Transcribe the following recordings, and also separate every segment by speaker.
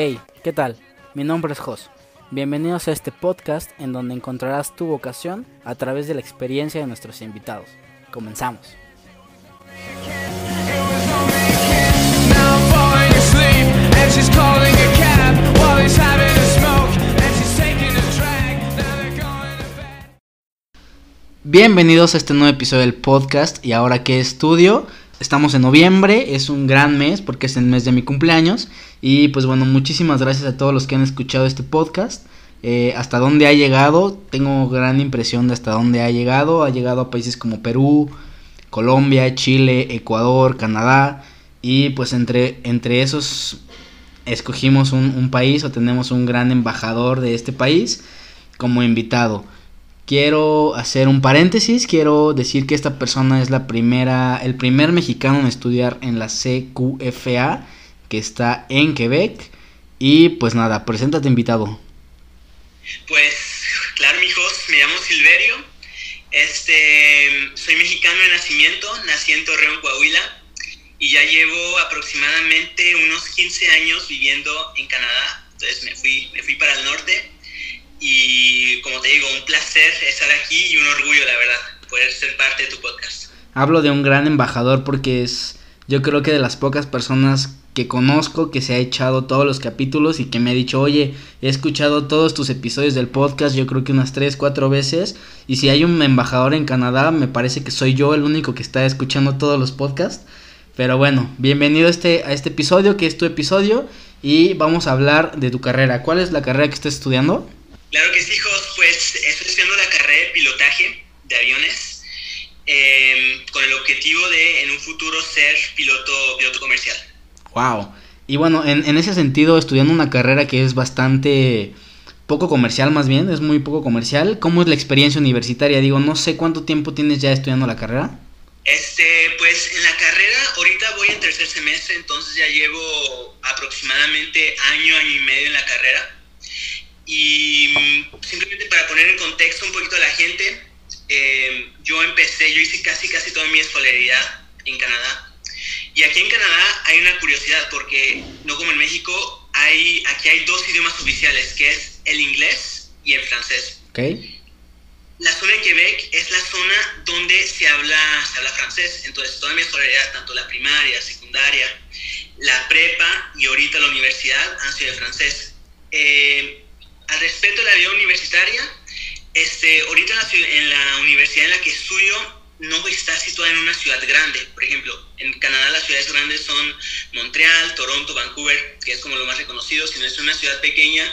Speaker 1: Hey, ¿qué tal? Mi nombre es Jos. Bienvenidos a este podcast en donde encontrarás tu vocación a través de la experiencia de nuestros invitados. Comenzamos. Bienvenidos a este nuevo episodio del podcast y ahora que estudio. Estamos en noviembre, es un gran mes porque es el mes de mi cumpleaños y pues bueno, muchísimas gracias a todos los que han escuchado este podcast. Eh, hasta dónde ha llegado, tengo gran impresión de hasta dónde ha llegado. Ha llegado a países como Perú, Colombia, Chile, Ecuador, Canadá y pues entre, entre esos escogimos un, un país o tenemos un gran embajador de este país como invitado. Quiero hacer un paréntesis, quiero decir que esta persona es la primera, el primer mexicano en estudiar en la CQFA, que está en Quebec. Y pues nada, preséntate invitado.
Speaker 2: Pues, claro, mijos, me llamo Silverio. Este, soy mexicano de nacimiento, nací en Torreón, Coahuila, y ya llevo aproximadamente unos 15 años viviendo en Canadá. Entonces me fui, me fui para el norte y como te digo, un placer estar aquí y un orgullo, la verdad, poder ser parte de tu podcast.
Speaker 1: Hablo de un gran embajador porque es, yo creo que de las pocas personas que conozco que se ha echado todos los capítulos y que me ha dicho, oye, he escuchado todos tus episodios del podcast, yo creo que unas 3, 4 veces, y si hay un embajador en Canadá, me parece que soy yo el único que está escuchando todos los podcasts. Pero bueno, bienvenido a este, a este episodio, que es tu episodio, y vamos a hablar de tu carrera. ¿Cuál es la carrera que estás estudiando?
Speaker 2: Claro que sí, hijos, pues estoy estudiando la carrera de pilotaje de aviones eh, con el objetivo de en un futuro ser piloto, piloto comercial.
Speaker 1: Wow. Y bueno, en, en ese sentido, estudiando una carrera que es bastante poco comercial más bien, es muy poco comercial, ¿cómo es la experiencia universitaria? Digo, no sé cuánto tiempo tienes ya estudiando la carrera.
Speaker 2: Este, pues en la carrera, ahorita voy en tercer semestre, entonces ya llevo aproximadamente año, año y medio en la carrera. Y mm, simplemente para poner en contexto un poquito a la gente, eh, yo empecé, yo hice casi, casi toda mi escolaridad en Canadá. Y aquí en Canadá hay una curiosidad, porque no como en México, hay, aquí hay dos idiomas oficiales, que es el inglés y el francés.
Speaker 1: Ok.
Speaker 2: La zona de Quebec es la zona donde se habla, se habla francés. Entonces, toda mi escolaridad, tanto la primaria, secundaria, la prepa y ahorita la universidad han sido de francés. Eh, al respecto de la vida universitaria, este, ahorita en la, ciu- en la universidad en la que estudio no está situada en una ciudad grande. Por ejemplo, en Canadá las ciudades grandes son Montreal, Toronto, Vancouver, que es como lo más reconocido, sino es una ciudad pequeña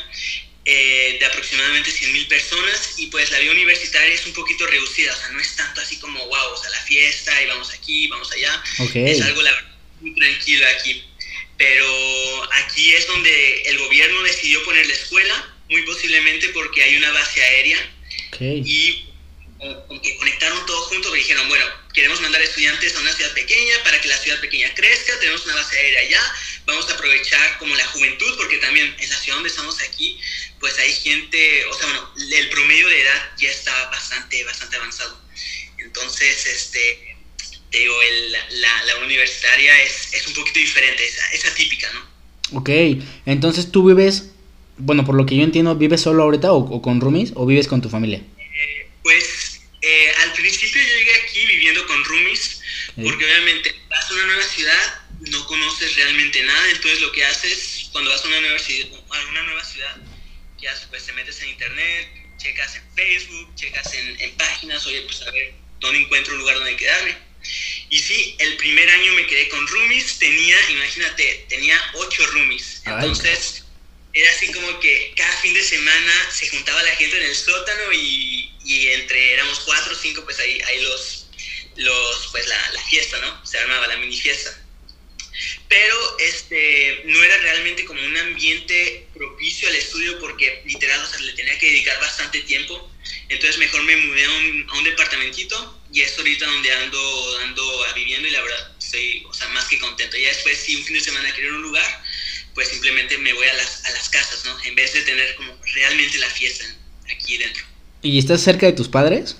Speaker 2: eh, de aproximadamente 100.000 personas y pues la vida universitaria es un poquito reducida, o sea, no es tanto así como, wow, o sea, la fiesta y vamos aquí, vamos allá. Es algo, la muy tranquilo aquí. Pero aquí es donde el gobierno decidió poner la escuela, muy posiblemente porque hay una base aérea
Speaker 1: Ok.
Speaker 2: y eh, que conectaron todo junto porque dijeron, bueno, queremos mandar estudiantes a una ciudad pequeña para que la ciudad pequeña crezca, tenemos una base aérea allá, vamos a aprovechar como la juventud, porque también en la ciudad donde estamos aquí, pues hay gente, o sea, bueno, el promedio de edad ya está bastante, bastante avanzado. Entonces, este, te digo, el- la, la universitaria es, es un poquito diferente, es, es atípica, ¿no?
Speaker 1: Ok. Entonces tú vives, bueno, por lo que yo entiendo, ¿vives solo ahorita o, o con roomies o vives con tu familia?
Speaker 2: Pues eh, al principio yo llegué aquí viviendo con roomies, porque obviamente vas a una nueva ciudad, no conoces realmente nada, entonces lo que haces cuando vas a una nueva ciudad, a una nueva ciudad ¿qué haces? Pues te metes en internet, checas en Facebook, checas en, en páginas, oye, pues a ver dónde encuentro un lugar donde quedarme. Y sí, el primer año me quedé con roomies, tenía, imagínate, tenía ocho roomies. Entonces, era así como que cada fin de semana se juntaba la gente en el sótano y, y entre éramos cuatro o cinco, pues ahí, ahí los, los, pues la, la fiesta, ¿no? Se armaba la mini fiesta. Pero este, no era realmente como un ambiente propicio al estudio porque literal, o sea, le tenía que dedicar bastante tiempo. Entonces mejor me mudé a un, a un departamentito y es ahorita donde ando, ando viviendo y la verdad estoy, o sea, más que contento. Ya después, si un fin de semana quiero ir a un lugar, pues simplemente me voy a las, a las casas, ¿no? En vez de tener como realmente la fiesta aquí dentro.
Speaker 1: ¿Y estás cerca de tus padres?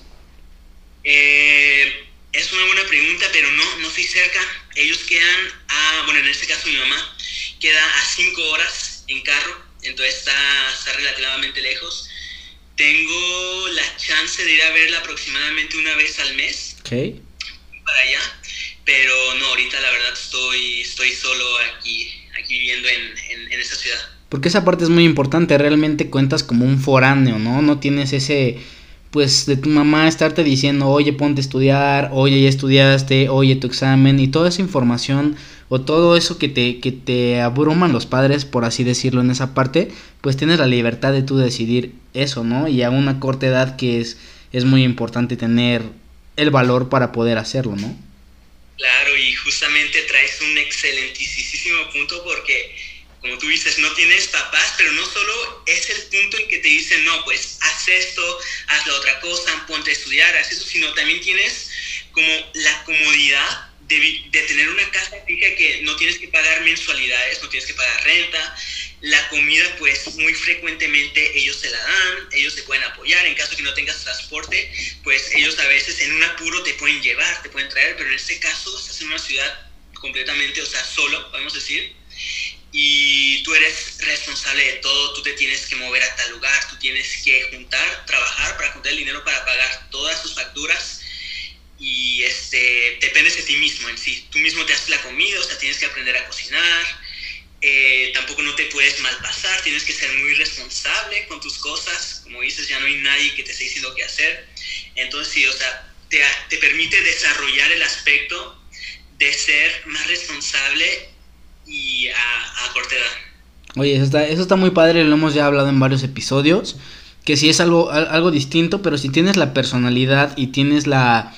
Speaker 2: Eh, es una buena pregunta, pero no, no estoy cerca. Ellos quedan a, bueno, en este caso mi mamá queda a cinco horas en carro, entonces está, está relativamente lejos. Tengo la chance de ir a verla aproximadamente una vez al mes
Speaker 1: Ok.
Speaker 2: para allá, pero no, ahorita la verdad estoy, estoy solo aquí, aquí viviendo en, en, en esta ciudad.
Speaker 1: Porque esa parte es muy importante, realmente cuentas como un foráneo, ¿no? No tienes ese, pues, de tu mamá estarte diciendo, oye, ponte a estudiar, oye, ya estudiaste, oye, tu examen, y toda esa información, o todo eso que te, que te abruman los padres, por así decirlo, en esa parte, pues tienes la libertad de tú decidir eso, ¿no? Y a una corta edad que es, es muy importante tener el valor para poder hacerlo, ¿no?
Speaker 2: Claro, y justamente traes un excelentísimo punto porque, como tú dices, no tienes papás, pero no solo es el punto en que te dicen, no, pues haz esto, haz la otra cosa, ponte a estudiar, haz eso, sino también tienes como la comodidad de, de tener una casa fija que no tienes que pagar mensualidades, no tienes que pagar renta. La comida, pues muy frecuentemente ellos te la dan, ellos te pueden apoyar. En caso que no tengas transporte, pues ellos a veces en un apuro te pueden llevar, te pueden traer, pero en este caso estás en una ciudad completamente, o sea, solo, podemos decir, y tú eres responsable de todo, tú te tienes que mover a tal lugar, tú tienes que juntar, trabajar para juntar el dinero para pagar todas tus facturas. Y este, dependes de ti mismo en sí, tú mismo te haces la comida, o sea, tienes que aprender a cocinar, eh, tampoco no te puedes malpasar, tienes que ser muy responsable con tus cosas, como dices, ya no hay nadie que te esté diciendo qué hacer, entonces sí, o sea, te, te permite desarrollar el aspecto de ser más responsable y a, a corta edad.
Speaker 1: Oye, eso está, eso está muy padre, lo hemos ya hablado en varios episodios, que si es algo, al- algo distinto, pero si tienes la personalidad y tienes la...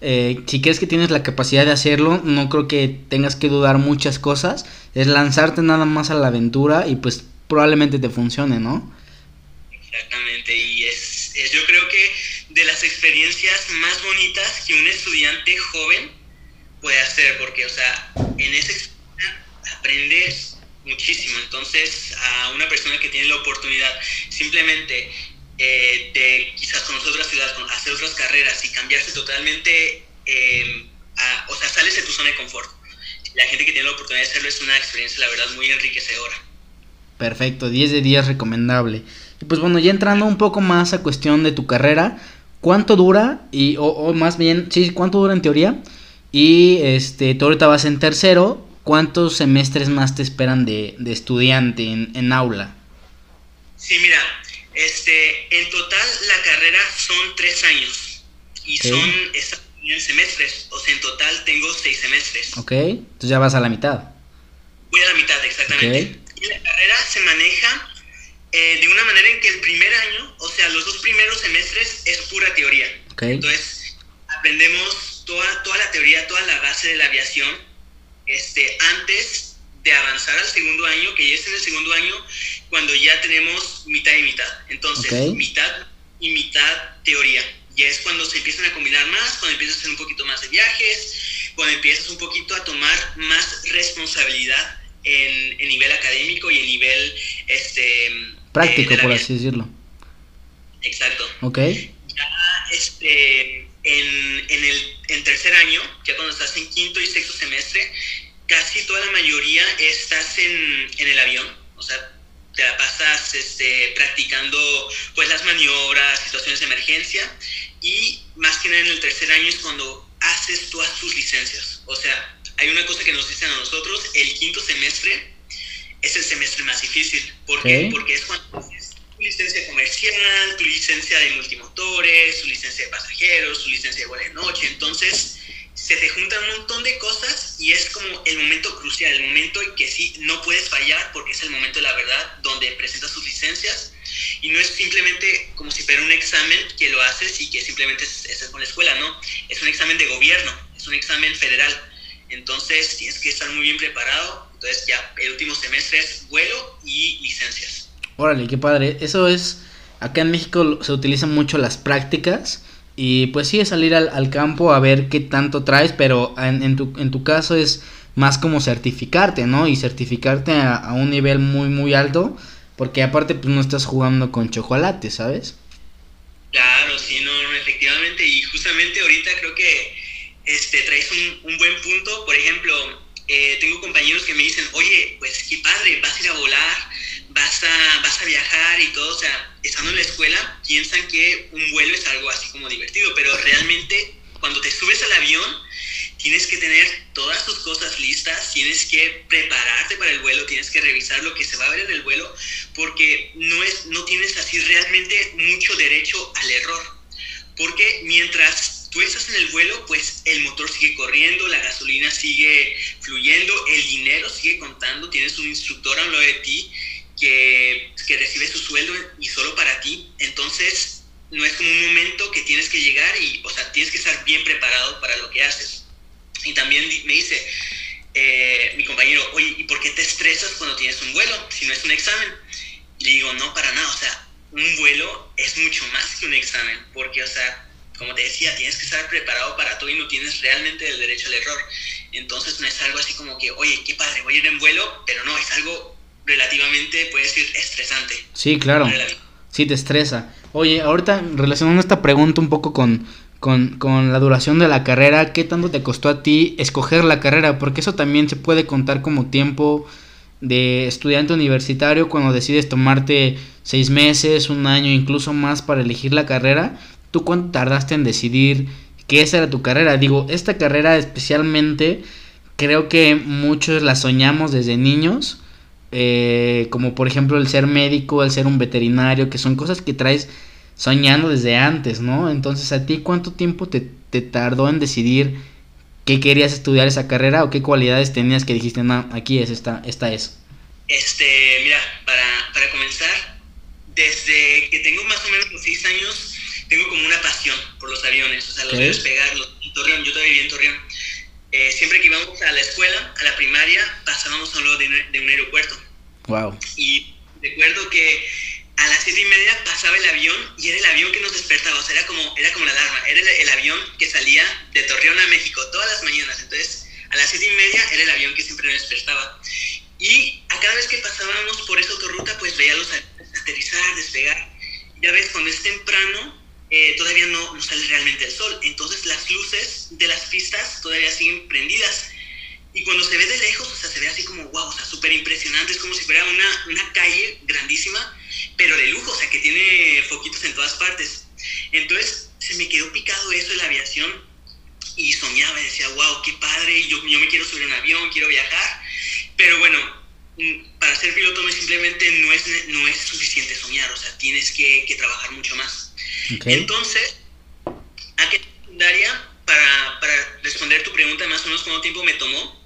Speaker 1: eh, si crees que tienes la capacidad de hacerlo, no creo que tengas que dudar muchas cosas, es lanzarte nada más a la aventura y pues probablemente te funcione, ¿no?
Speaker 2: Exactamente, y es, es yo creo que de las experiencias más bonitas que un estudiante joven puede hacer, porque, o sea, en esa experiencia aprendes muchísimo. Entonces, a una persona que tiene la oportunidad simplemente eh, de quizás conocer otra ciudad, hacer otras carreras y cambiarse totalmente, eh, a- o sea, sales de tu zona de confort. La gente que tiene la oportunidad de hacerlo es una experiencia, la verdad, muy enriquecedora.
Speaker 1: Perfecto, 10 de 10 recomendable. Y pues bueno, ya entrando un poco más a cuestión de tu carrera, ¿cuánto dura? Y, o, o más bien, sí, ¿cuánto dura en teoría? Y este, tú ahorita vas en tercero, ¿cuántos semestres más te esperan de, de estudiante en, en aula?
Speaker 2: Sí, mira, este, en total la carrera son tres años y
Speaker 1: Ok.
Speaker 2: son semestres, o sea, en total tengo seis semestres.
Speaker 1: ¿Ok? Entonces ya vas a la mitad.
Speaker 2: Voy a la mitad, exactamente. Y la carrera se maneja eh, de una manera en que el primer año, o sea, los dos primeros semestres es pura teoría.
Speaker 1: ¿Ok?
Speaker 2: Entonces, aprendemos toda, toda la teoría, toda la base de la aviación, este, antes de avanzar al segundo año, que ya es en el segundo año, cuando ya tenemos mitad y mitad. Entonces, mitad y mitad teoría. Ya es cuando se empiezan a combinar más, cuando empiezas a hacer un poquito más de viajes, cuando empiezas un poquito a tomar más responsabilidad en, en nivel académico y en nivel este,
Speaker 1: Práctico,
Speaker 2: de la
Speaker 1: por así decirlo.
Speaker 2: Exacto.
Speaker 1: ¿Ok?
Speaker 2: Ya este, en, en el en tercer año, ya cuando estás en quinto y sexto semestre, casi toda la mayoría estás en, en el avión. O sea, te la pasas este, practicando pues las maniobras, situaciones de emergencia y más que nada en el tercer año es cuando haces todas tus licencias. O sea, hay una cosa que nos dicen a nosotros, el quinto semestre es el semestre más difícil. ¿Por qué?
Speaker 1: Ok.
Speaker 2: Porque es cuando licencia comercial, tu licencia de multimotores, tu licencia de pasajeros, tu licencia de vuelo de noche. Entonces, se te juntan un montón de cosas y es como el momento crucial, el momento en que sí no puedes fallar porque es el momento de la verdad donde presentas tus licencias y no es simplemente como si fuera un examen que lo haces y que simplemente es- estás con la escuela, no, es un examen de gobierno, es un examen federal, entonces tienes que estar muy bien preparado, entonces ya el último semestre es vuelo y licencias.
Speaker 1: Órale, qué padre. Eso es, acá en México se utilizan mucho las prácticas y pues sí es salir al, campo a ver qué tanto traes, pero en, tu, en tu caso es más como certificarte, ¿no? Y certificarte a, a un nivel muy, muy alto, porque aparte pues no estás jugando con chocolate, ¿sabes?
Speaker 2: Claro, sí, no, no, efectivamente. Y justamente ahorita creo que este, traes un, un buen punto. Por ejemplo, eh, tengo compañeros que me dicen, oye, pues qué padre, vas a ir a volar, vas a, vas a viajar y todo, o sea, estando en la escuela piensan que un vuelo es algo así como divertido, pero realmente cuando te subes al avión tienes que tener todas tus cosas listas, tienes que prepararte para el vuelo, tienes que revisar lo que se va a ver en el vuelo, porque no, es, no tienes así realmente mucho derecho al error. Porque mientras tú estás en el vuelo, pues el motor sigue corriendo, la gasolina sigue fluyendo, el dinero sigue contando, tienes un instructor a lo de ti que, que recibe su sueldo y solo para ti. Entonces, no es como un momento que tienes que llegar y, o sea, tienes que estar bien preparado para lo que haces. Y también me dice eh, mi compañero, oye, ¿y por qué te estresas cuando tienes un vuelo si no es un examen? Y le digo, no, para nada, o sea, un vuelo es mucho más que un examen, porque, o sea, como te decía, tienes que estar preparado para todo y no tienes realmente el derecho al error. Entonces no es algo así como que, oye, qué padre, voy a ir en vuelo, pero no, es algo relativamente, puedes decir, estresante.
Speaker 1: Sí, claro. Sí, te estresa. Oye, ahorita relacionando esta pregunta un poco con, con, con la duración de la carrera, ¿qué tanto te costó a ti escoger la carrera? Porque eso también se puede contar como tiempo de estudiante universitario cuando decides tomarte seis meses, un año, incluso más para elegir la carrera. ¿Tú cuánto tardaste en decidir que esa era tu carrera? Digo, esta carrera especialmente creo que muchos la soñamos desde niños eh, como por ejemplo el ser médico, el ser un veterinario, que son cosas que traes soñando desde antes, ¿no? Entonces, ¿a ti cuánto tiempo te, te tardó en decidir qué querías estudiar esa carrera o qué cualidades tenías que dijiste, no, aquí es, esta, esta es?
Speaker 2: Este, mira, para, para comenzar, desde que tengo más o menos los 6 años, tengo como una pasión por los aviones, o sea, los veo despegar, los, en Torreón, yo todavía vivía en Torreón. Eh, siempre que íbamos a la escuela, a la primaria, pasábamos a lo de, un- de un aeropuerto.
Speaker 1: Wow.
Speaker 2: Y recuerdo que a las siete y media pasaba el avión y era el avión que nos despertaba, o sea, era como, era como la alarma, era el, el avión que salía de Torreón a México todas las mañanas. Entonces, a las siete y media era el avión que siempre nos despertaba. Y a cada vez que pasábamos por esa autorruta, pues veía los aterrizar, despegar. Ya ves, cuando es temprano, eh, todavía no, no sale realmente el sol. Entonces las luces de las pistas todavía siguen prendidas. Y cuando se ve de lejos, o sea, se ve así como, wow, o sea, súper impresionante. Es como si fuera una, una calle grandísima, pero de lujo, o sea, que tiene foquitos en todas partes. Entonces se me quedó picado eso de la aviación y soñaba y decía, wow, qué padre, yo, yo me quiero subir a un avión, quiero viajar. Pero bueno, mm, para ser piloto simplemente no es, no es suficiente soñar, o sea, tienes que, que trabajar mucho más.
Speaker 1: Ok.
Speaker 2: Entonces, aquí en secundaria, para, para responder tu pregunta más o menos cuánto tiempo me tomó,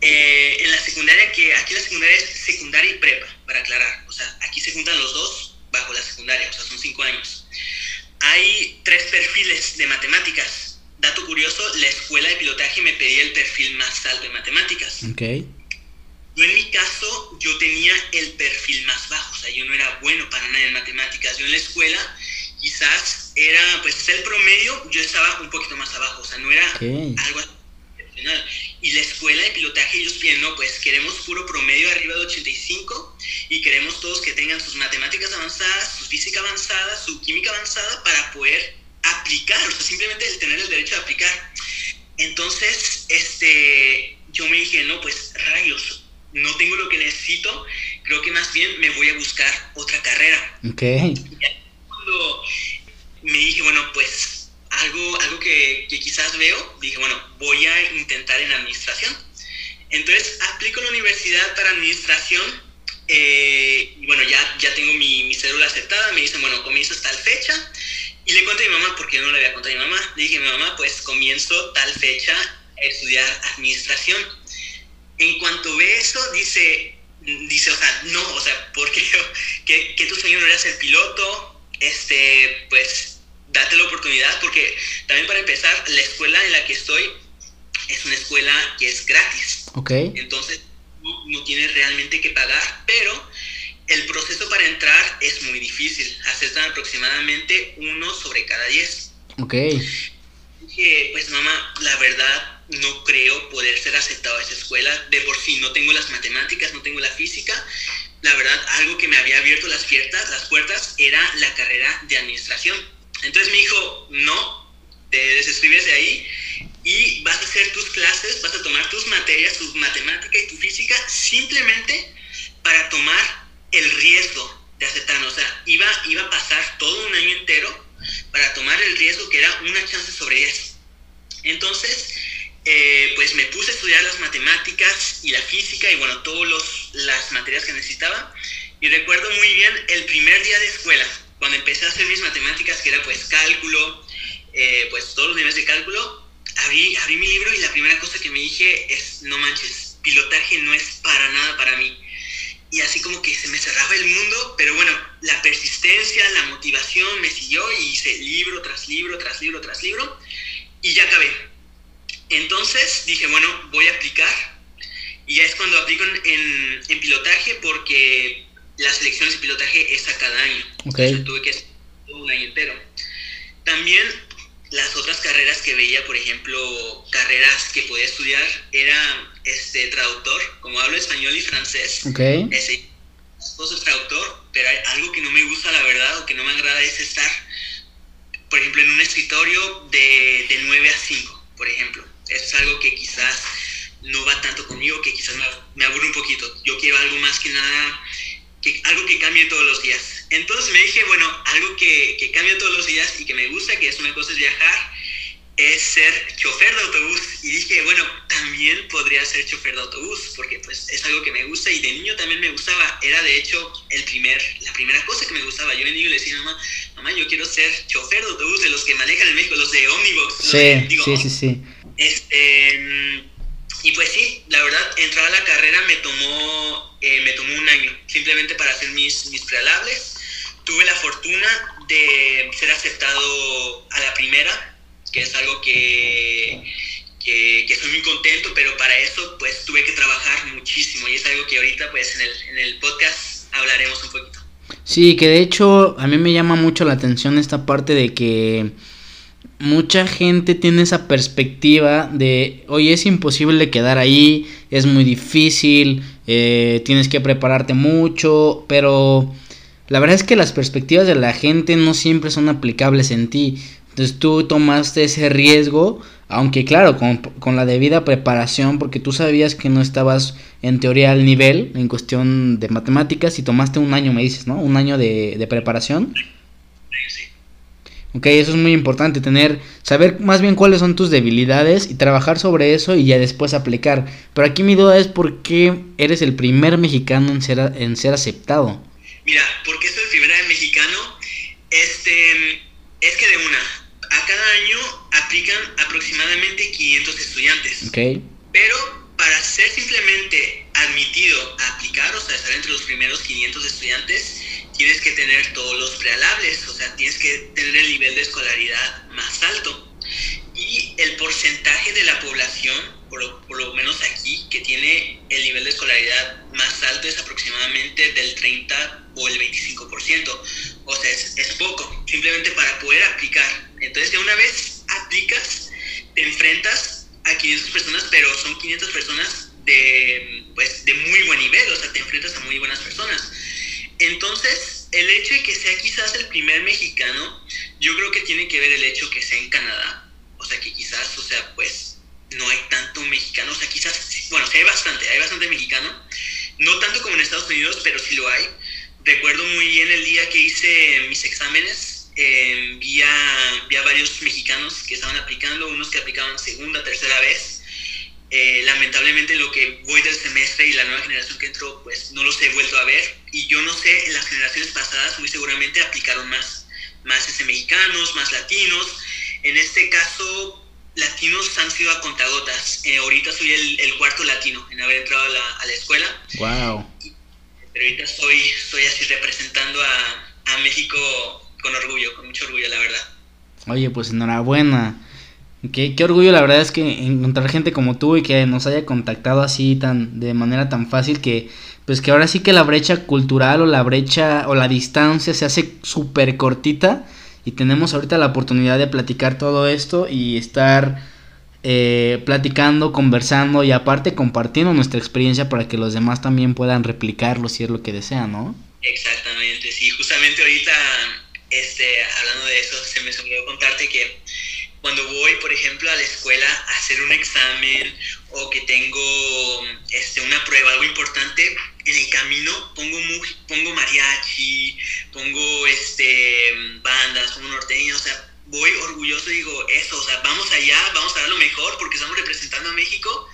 Speaker 2: eh, en la secundaria, que aquí la secundaria es secundaria y prepa, para aclarar, o sea, aquí se juntan los dos bajo la secundaria, o sea, son cinco años. Hay tres perfiles de matemáticas. Dato curioso, la escuela de pilotaje me pedía el perfil más alto de matemáticas.
Speaker 1: Ok.
Speaker 2: Yo en mi caso, yo tenía el perfil más bajo, o sea, yo no era bueno para nada en matemáticas. Yo en la escuela quizás era, pues es el promedio, yo estaba un poquito más abajo, o sea, no era
Speaker 1: Ok.
Speaker 2: algo excepcional. Y la escuela de pilotaje, ellos piden, no, pues queremos puro promedio arriba de 85 y queremos todos que tengan sus matemáticas avanzadas, su física avanzada, su química avanzada para poder aplicar, o sea, simplemente el tener el derecho de aplicar. Entonces, este, yo me dije, no, pues rayos, no tengo lo que necesito, creo que más bien me voy a buscar otra carrera
Speaker 1: Ok.
Speaker 2: Cuando me dije, bueno, pues algo, algo que, que quizás veo, dije, bueno, voy a intentar en administración. Entonces aplico a la universidad para administración eh, y bueno, ya, ya tengo mi, mi cédula aceptada, me dicen, bueno, comienzas tal fecha y le cuento a mi mamá, porque yo no le había contado a mi mamá, le dije, mi mamá, pues comienzo tal fecha a estudiar administración. En cuanto ve eso, dice, dice, o sea, no, o sea, porque que, que tu sueño no era ser piloto, este, pues date la oportunidad, porque también para empezar, la escuela en la que estoy es una escuela que es gratis,
Speaker 1: Ok.
Speaker 2: entonces no, no tienes realmente que pagar, pero el proceso para entrar es muy difícil, aceptan aproximadamente uno sobre cada diez.
Speaker 1: Ok.
Speaker 2: Dije, pues mamá, la verdad no creo poder ser aceptado a esa escuela. De por sí no tengo las matemáticas, no tengo la física. La verdad, algo que me había abierto las puertas, las puertas era la carrera de administración. Entonces me dijo, no, te desescribes de ahí y vas a hacer tus clases, vas a tomar tus materias, tu matemática y tu física, simplemente para tomar el riesgo de aceptarnos. O sea, iba, iba a pasar todo un año entero para tomar el riesgo que era una chance sobre 10. Entonces, eh, pues me puse a estudiar las matemáticas y la física y bueno, todas las materias que necesitaba. Y recuerdo muy bien el primer día de escuela, cuando empecé a hacer mis matemáticas, que era pues cálculo, eh, pues todos los niveles de cálculo, abrí, abrí mi libro y la primera cosa que me dije es, no manches, pilotaje no es para nada para mí. Y así como que se me cerraba el mundo, pero bueno, la persistencia, la motivación me siguió y hice libro tras libro, tras libro, tras libro, y ya acabé. Entonces dije, bueno, voy a aplicar. Y ya es cuando aplico en, en, en pilotaje porque las elecciones de pilotaje es a cada año. Entonces, tuve que hacer un año entero. También las otras carreras que veía, por ejemplo, carreras que podía estudiar, era este, traductor, como hablo español y francés,
Speaker 1: Ok.
Speaker 2: ese traductor, pero hay algo que no me gusta, la verdad, o que no me agrada es estar, por ejemplo, en un escritorio de, de 9 a 5, por ejemplo. Es algo que quizás no va tanto conmigo, que quizás me, aburre un poquito. Yo quiero algo más que nada, que, algo que cambie todos los días. Entonces me dije, bueno, algo que, que cambie todos los días y que me gusta, que es una cosa es viajar, es ser chofer de autobús. Y dije, bueno, también podría ser chofer de autobús, porque pues es algo que me gusta y de niño también me gustaba. Era de hecho el primer, la primera cosa que me gustaba. Yo de niño le decía mamá, mamá, yo quiero ser chofer de autobús, de los que manejan en México, los de
Speaker 1: Sí,
Speaker 2: digo,
Speaker 1: sí, sí, sí.
Speaker 2: Este, y pues sí, la verdad, entrar a la carrera me tomó, eh, me tomó un año, simplemente para hacer mis, mis prealables. Tuve la fortuna de ser aceptado a la primera, que es algo que, que, que estoy muy contento, pero para eso pues tuve que trabajar muchísimo y es algo que ahorita pues en el, en el podcast hablaremos un poquito.
Speaker 1: Sí, que de hecho a mí me llama mucho la atención esta parte de que mucha gente tiene esa perspectiva de, oye, es imposible quedar ahí, es muy difícil, eh, tienes que prepararte mucho, pero la verdad es que las perspectivas de la gente no siempre son aplicables en ti. Entonces tú tomaste ese riesgo, aunque claro, con, con la debida preparación, porque tú sabías que no estabas en teoría al nivel en cuestión de matemáticas y tomaste un año, me dices, ¿no? Un año de, de preparación. Ok, eso es muy importante, tener, saber más bien cuáles son tus debilidades y trabajar sobre eso y ya después aplicar. Pero aquí mi duda es por qué eres el primer mexicano en ser, en ser aceptado.
Speaker 2: Mira, porque soy el primer mexicano, este, es que de una, a cada año aplican aproximadamente 500 estudiantes,
Speaker 1: Ok,
Speaker 2: pero para ser simplemente admitido a aplicar, o sea, estar entre los primeros 500 estudiantes, tienes que tener todos los prealables, o sea, tienes que tener el nivel de escolaridad más alto. Y el porcentaje de la población, por, por lo menos aquí, que tiene el nivel de escolaridad más alto es aproximadamente del 30 o el 25%. O sea, es, es poco, simplemente para poder aplicar. Entonces, de una vez aplicas, te enfrentas a 500 personas, pero son 500 personas de, pues, de muy buen nivel, o sea, te enfrentas a muy buenas personas. Entonces, el hecho de que sea quizás el primer mexicano, yo creo que tiene que ver el hecho que sea en Canadá. O sea, que quizás, o sea, pues no hay tanto mexicano. O sea, quizás, bueno, hay bastante, hay bastante mexicano. No tanto como en Estados Unidos, pero sí lo hay. Recuerdo muy bien el día que hice mis exámenes. Eh, vi, a, vi a varios mexicanos que estaban aplicando, unos que aplicaban segunda, tercera vez. Eh, lamentablemente lo que voy del semestre y la nueva generación que entró, pues no los he vuelto a ver. Y yo no sé, en las generaciones pasadas muy seguramente aplicaron más, más este, mexicanos, más latinos. En este caso, latinos han sido a contagotas. Eh, ahorita soy el, el cuarto latino en haber entrado a la, a la escuela,
Speaker 1: wow.
Speaker 2: pero ahorita estoy, estoy así representando a, a México con orgullo, con mucho orgullo, la verdad.
Speaker 1: Oye, pues enhorabuena. Qué, qué orgullo la verdad es que encontrar gente como tú y que nos haya contactado así tan de manera tan fácil que pues que ahora sí que la brecha cultural o la brecha o la distancia se hace súper cortita y tenemos ahorita la oportunidad de platicar todo esto y estar eh, platicando, conversando y aparte compartiendo nuestra experiencia para que los demás también puedan replicarlo si es lo que desean, ¿no?
Speaker 2: Exactamente, sí, justamente ahorita, este, hablando de eso, se me olvidó contarte que cuando voy, por ejemplo, a la escuela a hacer un examen o que tengo este, una prueba, algo importante, en el camino pongo, pongo mariachi, pongo este, bandas, pongo norteño, o sea, voy orgulloso y digo eso, o sea, vamos allá, vamos a dar lo mejor porque estamos representando a México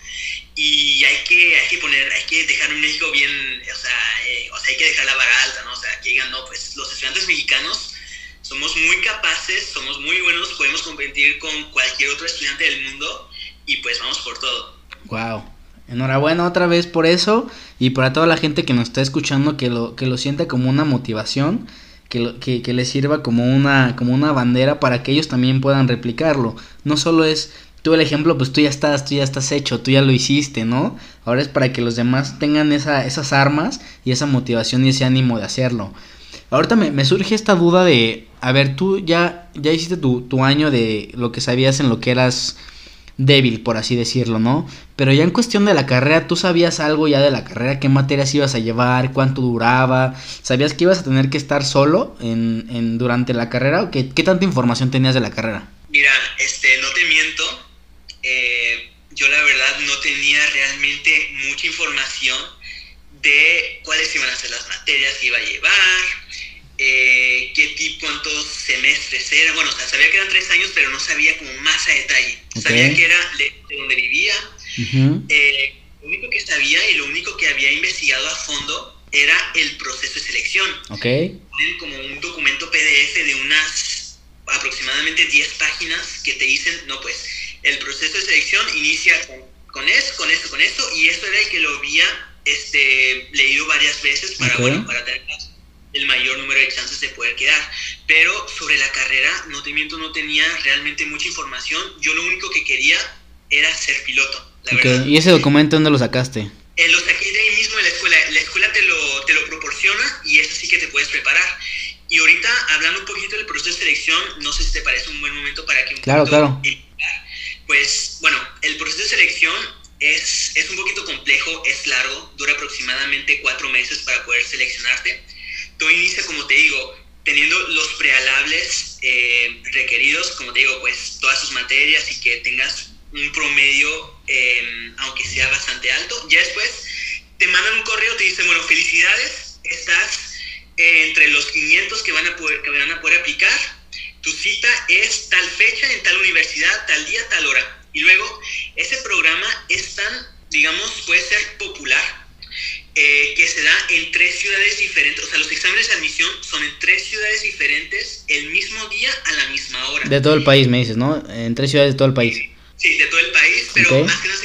Speaker 2: y hay que, hay que poner, hay que dejar un México bien, o sea, eh, o sea, hay que dejar la vara alta, ¿no? O sea, que digan, no, pues los estudiantes mexicanos somos muy capaces, somos muy buenos, podemos competir con cualquier otro estudiante del mundo y pues vamos por todo.
Speaker 1: Wow. Enhorabuena otra vez por eso y para toda la gente que nos está escuchando que lo que lo sienta como una motivación, que, lo, que, que sirva como una como una bandera para que ellos también puedan replicarlo. No solo es tú el ejemplo, pues tú ya estás, tú ya estás hecho, tú ya lo hiciste, ¿no? Ahora es para que los demás tengan esa, esas armas y esa motivación y ese ánimo de hacerlo. Ahorita me, surge esta duda de, a ver, tú ya, ya hiciste tu, tu año de lo que sabías en lo que eras débil, por así decirlo, ¿no? Pero ya en cuestión de la carrera, ¿tú sabías algo ya de la carrera? ¿Qué materias ibas a llevar? ¿Cuánto duraba? ¿Sabías que ibas a tener que estar solo en, en durante la carrera? ¿O qué, qué tanta información tenías de la carrera?
Speaker 2: Mira, este, no te miento, eh, yo la verdad no tenía realmente mucha información de cuáles iban a ser las materias que iba a llevar, eh, qué tipo, cuántos semestres eran. Bueno, o sea, sabía que eran tres años, pero no sabía como más a detalle.
Speaker 1: Ok.
Speaker 2: Sabía que era de, de donde vivía.
Speaker 1: Ujú.
Speaker 2: Eh, lo único que sabía y lo único que había investigado a fondo era el proceso de selección.
Speaker 1: Ok.
Speaker 2: Tienen como un documento PDF de unas aproximadamente 10 páginas que te dicen, no, pues el proceso de selección inicia con, con esto, con esto, con esto, y eso era el que lo había este, leído varias veces para,
Speaker 1: Ok.
Speaker 2: bueno, para tener el mayor número de chances de poder quedar. Pero sobre la carrera, no te miento, no tenía realmente mucha información. Yo lo único que quería era ser piloto, la
Speaker 1: Ok.
Speaker 2: verdad.
Speaker 1: ¿Y ese documento dónde lo sacaste?
Speaker 2: Eh, lo saqué de ahí mismo en la escuela. La escuela te lo, te lo proporciona y es así que te puedes preparar. Y ahorita, hablando un poquito del proceso de selección, no sé si te parece un buen momento para que un
Speaker 1: Claro, claro.
Speaker 2: Pues, bueno, el proceso de selección es, es un poquito complejo, es largo, dura aproximadamente cuatro meses para poder seleccionarte. Todo inicia, como te digo, teniendo los prealables eh, requeridos, como te digo, pues todas sus materias y que tengas un promedio, eh, aunque sea bastante alto. Ya después te mandan un correo, te dicen, bueno, felicidades, estás eh, entre los 500 que van, a poder, que van a poder aplicar. Tu cita es tal fecha, en tal universidad, tal día, tal hora. Y luego, ese programa es tan, digamos, puede ser popular, eh, que se da en tres ciudades diferentes. O sea, los exámenes de admisión son en tres ciudades diferentes el mismo día a la misma hora.
Speaker 1: De todo el país, me dices, ¿no? En tres ciudades de todo el país.
Speaker 2: Sí, de todo el país, pero
Speaker 1: Ok.
Speaker 2: más que nada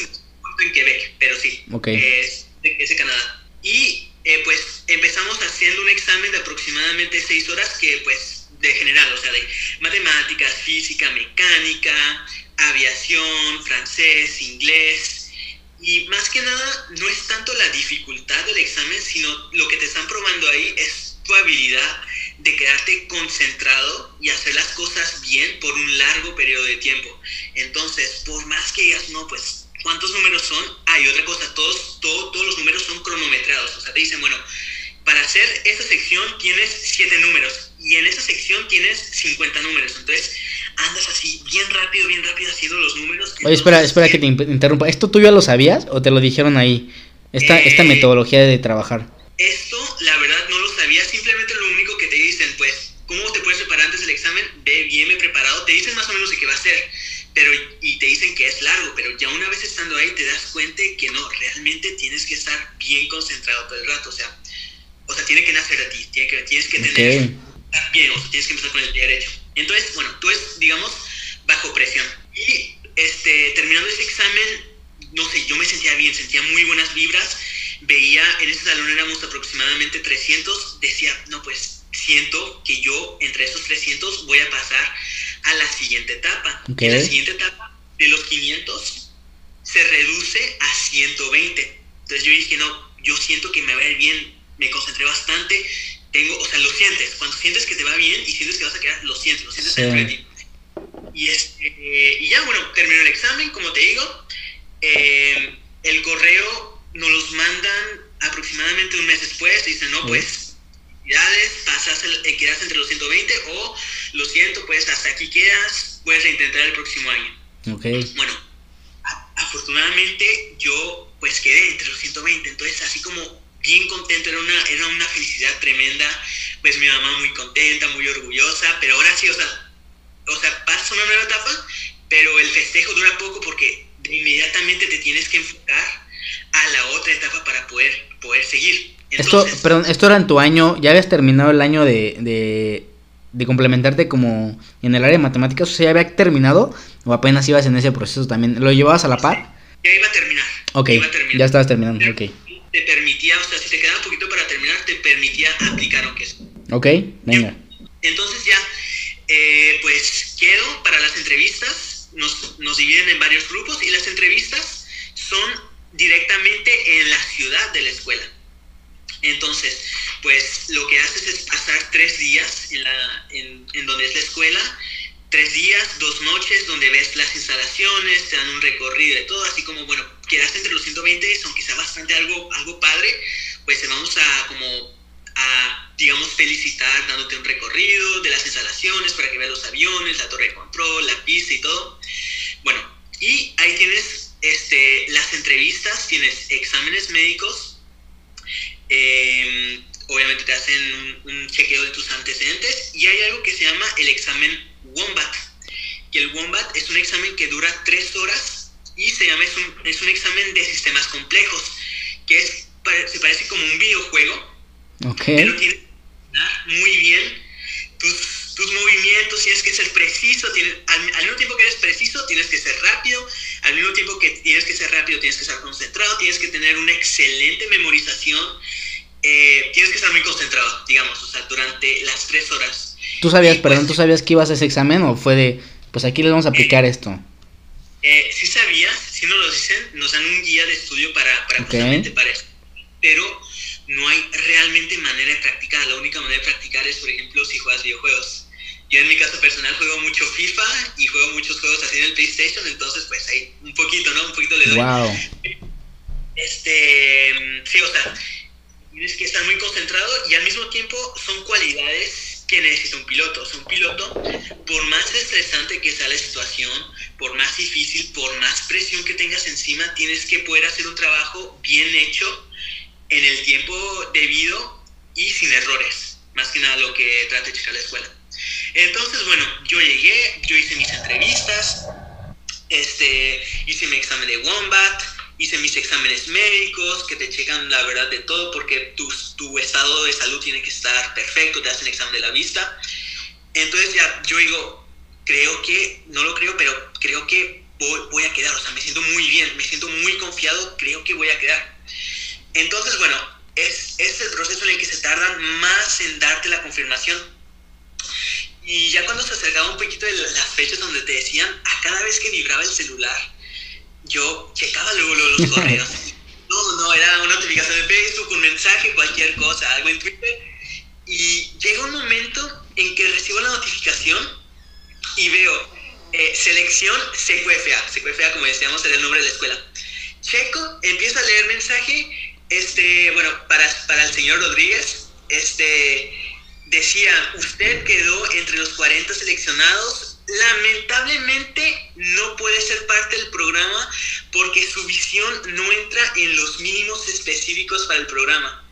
Speaker 2: en Quebec, pero sí.
Speaker 1: Ok.
Speaker 2: Es de, es de Canadá. Y eh, pues empezamos haciendo un examen de aproximadamente seis horas que pues de general, o sea, de matemáticas, física, mecánica, aviación, francés, inglés. Y más que nada, no es tanto la dificultad del examen, sino lo que te están probando ahí es tu habilidad de quedarte concentrado y hacer las cosas bien por un largo periodo de tiempo. Entonces, por más que digas, no, pues, ¿cuántos números son? Hay otra cosa, todos, todo- todos los números son cronometrados. O sea, te dicen, bueno, para hacer esa sección tienes 7 números y en esa sección tienes 50 números. Entonces, andas así, bien rápido, bien rápido haciendo los números.
Speaker 1: Oye, espera, espera que te interrumpa. ¿Esto tú ya lo sabías o te lo dijeron ahí? Esta, esta
Speaker 2: Eh,
Speaker 1: metodología de trabajar.
Speaker 2: Esto, la verdad, no lo sabía. Simplemente lo único que te dicen, pues, ¿cómo te puedes preparar antes del examen? Ve bien, preparado. Te dicen más o menos de qué va a ser. Pero, y te dicen que es largo, pero ya una vez estando ahí te das cuenta que no, realmente tienes que estar bien concentrado todo el rato. O sea, o sea tiene que nacer a ti, tiene que, tienes que tener bien, o sea, tienes que empezar con el pie derecho. Entonces, bueno, tú es, digamos, bajo presión. Y este, terminando ese examen, no sé, yo me sentía bien, sentía muy buenas vibras. Veía, en ese salón éramos aproximadamente 300, decía, no, pues siento que yo entre esos 300 voy a pasar a la siguiente etapa.
Speaker 1: Ok.
Speaker 2: En la siguiente etapa, de los 500, se reduce a 120. Entonces yo dije, no, yo siento que me va a ir bien, me concentré bastante, tengo, o sea, lo sientes, cuando sientes que te va bien y sientes que vas a quedar, lo sientes, lo sientes
Speaker 1: Sí.
Speaker 2: dentro de ti. Y, este, y ya, bueno, terminó el examen, como te digo, eh, el correo nos los mandan aproximadamente un mes después, dicen, no, pues, pasas, el- eh, quedas entre los 120 o, lo siento, pues hasta aquí quedas, puedes reintentar el próximo año.
Speaker 1: Ok.
Speaker 2: Bueno, a- afortunadamente yo pues quedé entre los 120, entonces así como bien contento, era una, era una felicidad tremenda, pues mi mamá muy contenta, muy orgullosa, pero ahora sí, o sea, o sea, pasas una nueva etapa, pero el festejo dura poco porque inmediatamente te tienes que enfocar a la otra etapa para poder, poder seguir.
Speaker 1: Esto,
Speaker 2: Entonces,
Speaker 1: perdón, esto era en tu año, ¿ya habías terminado el año de, de, de complementarte como en el área de matemáticas? O sea, ¿ya había terminado? ¿O apenas ibas en ese proceso también? ¿Lo llevabas a la par?
Speaker 2: ya iba a terminar.
Speaker 1: Ok,
Speaker 2: iba a terminar.
Speaker 1: ya estabas terminando, ok.
Speaker 2: Te permitía, o sea, si te quedaba un poquito para terminar, te permitía aplicar aunque sea.
Speaker 1: Ok, venga.
Speaker 2: Entonces ya, eh, pues quedo para las entrevistas, nos, nos dividen en varios grupos y las entrevistas son directamente en la ciudad de la escuela. Entonces, pues lo que haces es pasar tres días en, la, en, en donde es la escuela, tres días, dos noches, donde ves las instalaciones, te dan un recorrido de todo, así como, bueno, quedaste entre los 120, aunque sea bastante algo, algo padre, pues te vamos a como a, digamos, felicitar dándote un recorrido de las instalaciones para que veas los aviones, la torre de control, la pista y todo. Bueno, y ahí tienes este, las entrevistas, tienes exámenes médicos, eh, obviamente te hacen un, un chequeo de tus antecedentes y hay algo que se llama el examen Wombat, que el Wombat es un examen que dura tres horas y se llama, es un, es un examen de sistemas complejos, que es, se parece como un videojuego,
Speaker 1: Ok.
Speaker 2: pero tienes que coordinar muy bien tus, tus movimientos, tienes que ser preciso, tienes, al, al mismo tiempo que eres preciso, tienes que ser rápido, al mismo tiempo que tienes que ser rápido, tienes que estar concentrado, tienes que tener una excelente memorización, eh, tienes que estar muy concentrado, digamos, o sea, durante las tres horas.
Speaker 1: ¿Tú sabías,
Speaker 2: Y,
Speaker 1: perdón,
Speaker 2: pues,
Speaker 1: tú sabías que ibas a ese examen o fue de, pues aquí les vamos a aplicar esto?
Speaker 2: Eh, sí sabías, sí nos lo dicen, nos dan un guía de estudio para, para
Speaker 1: Ok.
Speaker 2: justamente para eso, pero no hay realmente manera de practicar. La única manera de practicar es, por ejemplo, si juegas videojuegos. Yo en mi caso personal juego mucho FIFA y juego muchos juegos así en el PlayStation, entonces pues ahí un poquito, ¿no? Un poquito le doy.
Speaker 1: Wow.
Speaker 2: Este, sí, o sea, tienes que estar muy concentrado y al mismo tiempo son cualidades que necesita un piloto. O sea, un piloto, por más estresante que sea la situación, por más difícil, por más presión que tengas encima, tienes que poder hacer un trabajo bien hecho en el tiempo debido y sin errores. Más que nada lo que trata de checar la escuela. Entonces, bueno, yo llegué, yo hice mis entrevistas, este, hice mi examen de Wombat, hice mis exámenes médicos que te checan la verdad de todo porque tu, tu estado de salud tiene que estar perfecto, te hacen examen de la vista. Entonces ya yo digo, creo que, no lo creo, pero creo que voy, voy a quedar, o sea, me siento muy bien, me siento muy confiado, creo que voy a quedar. Entonces, bueno, es, es el proceso en el que se tardan más en darte la confirmación. Y ya cuando se acercaba un poquito de la- las fechas donde te decían, a cada vez que vibraba el celular, yo checaba luego, luego los correos. No, no, era una notificación de Facebook, un mensaje, cualquier cosa, algo en Twitter. Y llega un momento en que recibo la notificación y veo eh, selección CQFA. CQFA, como decíamos, era el nombre de la escuela. Checo, empiezo a leer mensaje, este, bueno, para, para el señor Rodríguez, este, decía, usted quedó entre los 40 seleccionados, lamentablemente no puede ser parte del programa porque su visión no entra en los mínimos específicos para el programa.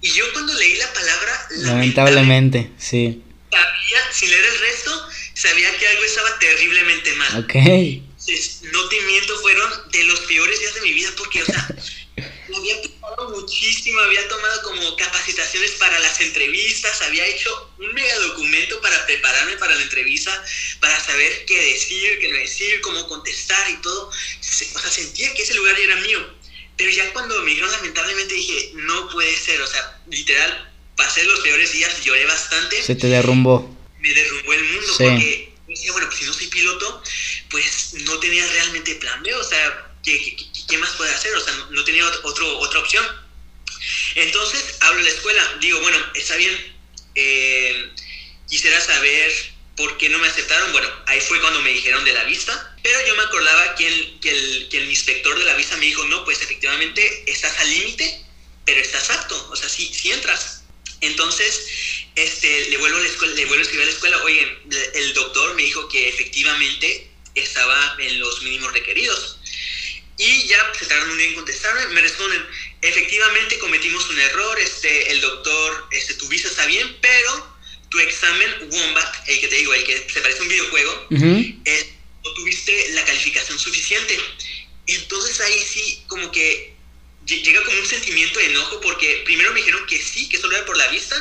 Speaker 2: Y yo cuando leí la palabra
Speaker 1: Lamentablemente, sí.
Speaker 2: sabía, sin leer el resto, sabía que algo estaba terriblemente mal.
Speaker 1: Ok.
Speaker 2: Entonces, no te miento, fueron de los peores días de mi vida porque, o sea, me había tomado muchísimo, había tomado como capacitaciones para las entrevistas, había hecho un mega documento para prepararme para la entrevista, para saber qué decir, qué no decir, cómo contestar y todo. O sea, sentía que ese lugar ya era mío. Pero ya cuando me dijeron lamentablemente dije, no puede ser, o sea, literal, pasé los peores días, lloré bastante
Speaker 1: Se te derrumbó.
Speaker 2: Me derrumbó el mundo
Speaker 1: Sí.
Speaker 2: porque decía, bueno, pues si no soy piloto, pues no tenía realmente plan B, o sea, ¿qué, qué, qué- más puede hacer? O sea, no, no tenía ot- otro, otra opción. Entonces, hablo a la escuela, digo, bueno, está bien, eh, quisiera saber por qué no me aceptaron. Bueno, ahí fue cuando me dijeron de la vista, pero yo me acordaba que el, que el, que el inspector de la vista me dijo, no, pues efectivamente estás al límite, pero estás apto, o sea, sí, sí entras. Entonces, este, le vuelvo, a la escuela, le vuelvo a escribir a la escuela, oye, el doctor me dijo que efectivamente estaba en los mínimos requeridos. Y ya se tardan un día en contestarme, me responden, efectivamente cometimos un error, este, el doctor, este, tu visa está bien, pero tu examen Wombat, el que te digo, el que se parece a un videojuego,
Speaker 1: Ujú.
Speaker 2: es, no tuviste la calificación suficiente. Entonces ahí sí, como que lle- llega como un sentimiento de enojo porque primero me dijeron que sí, que solo era por la vista,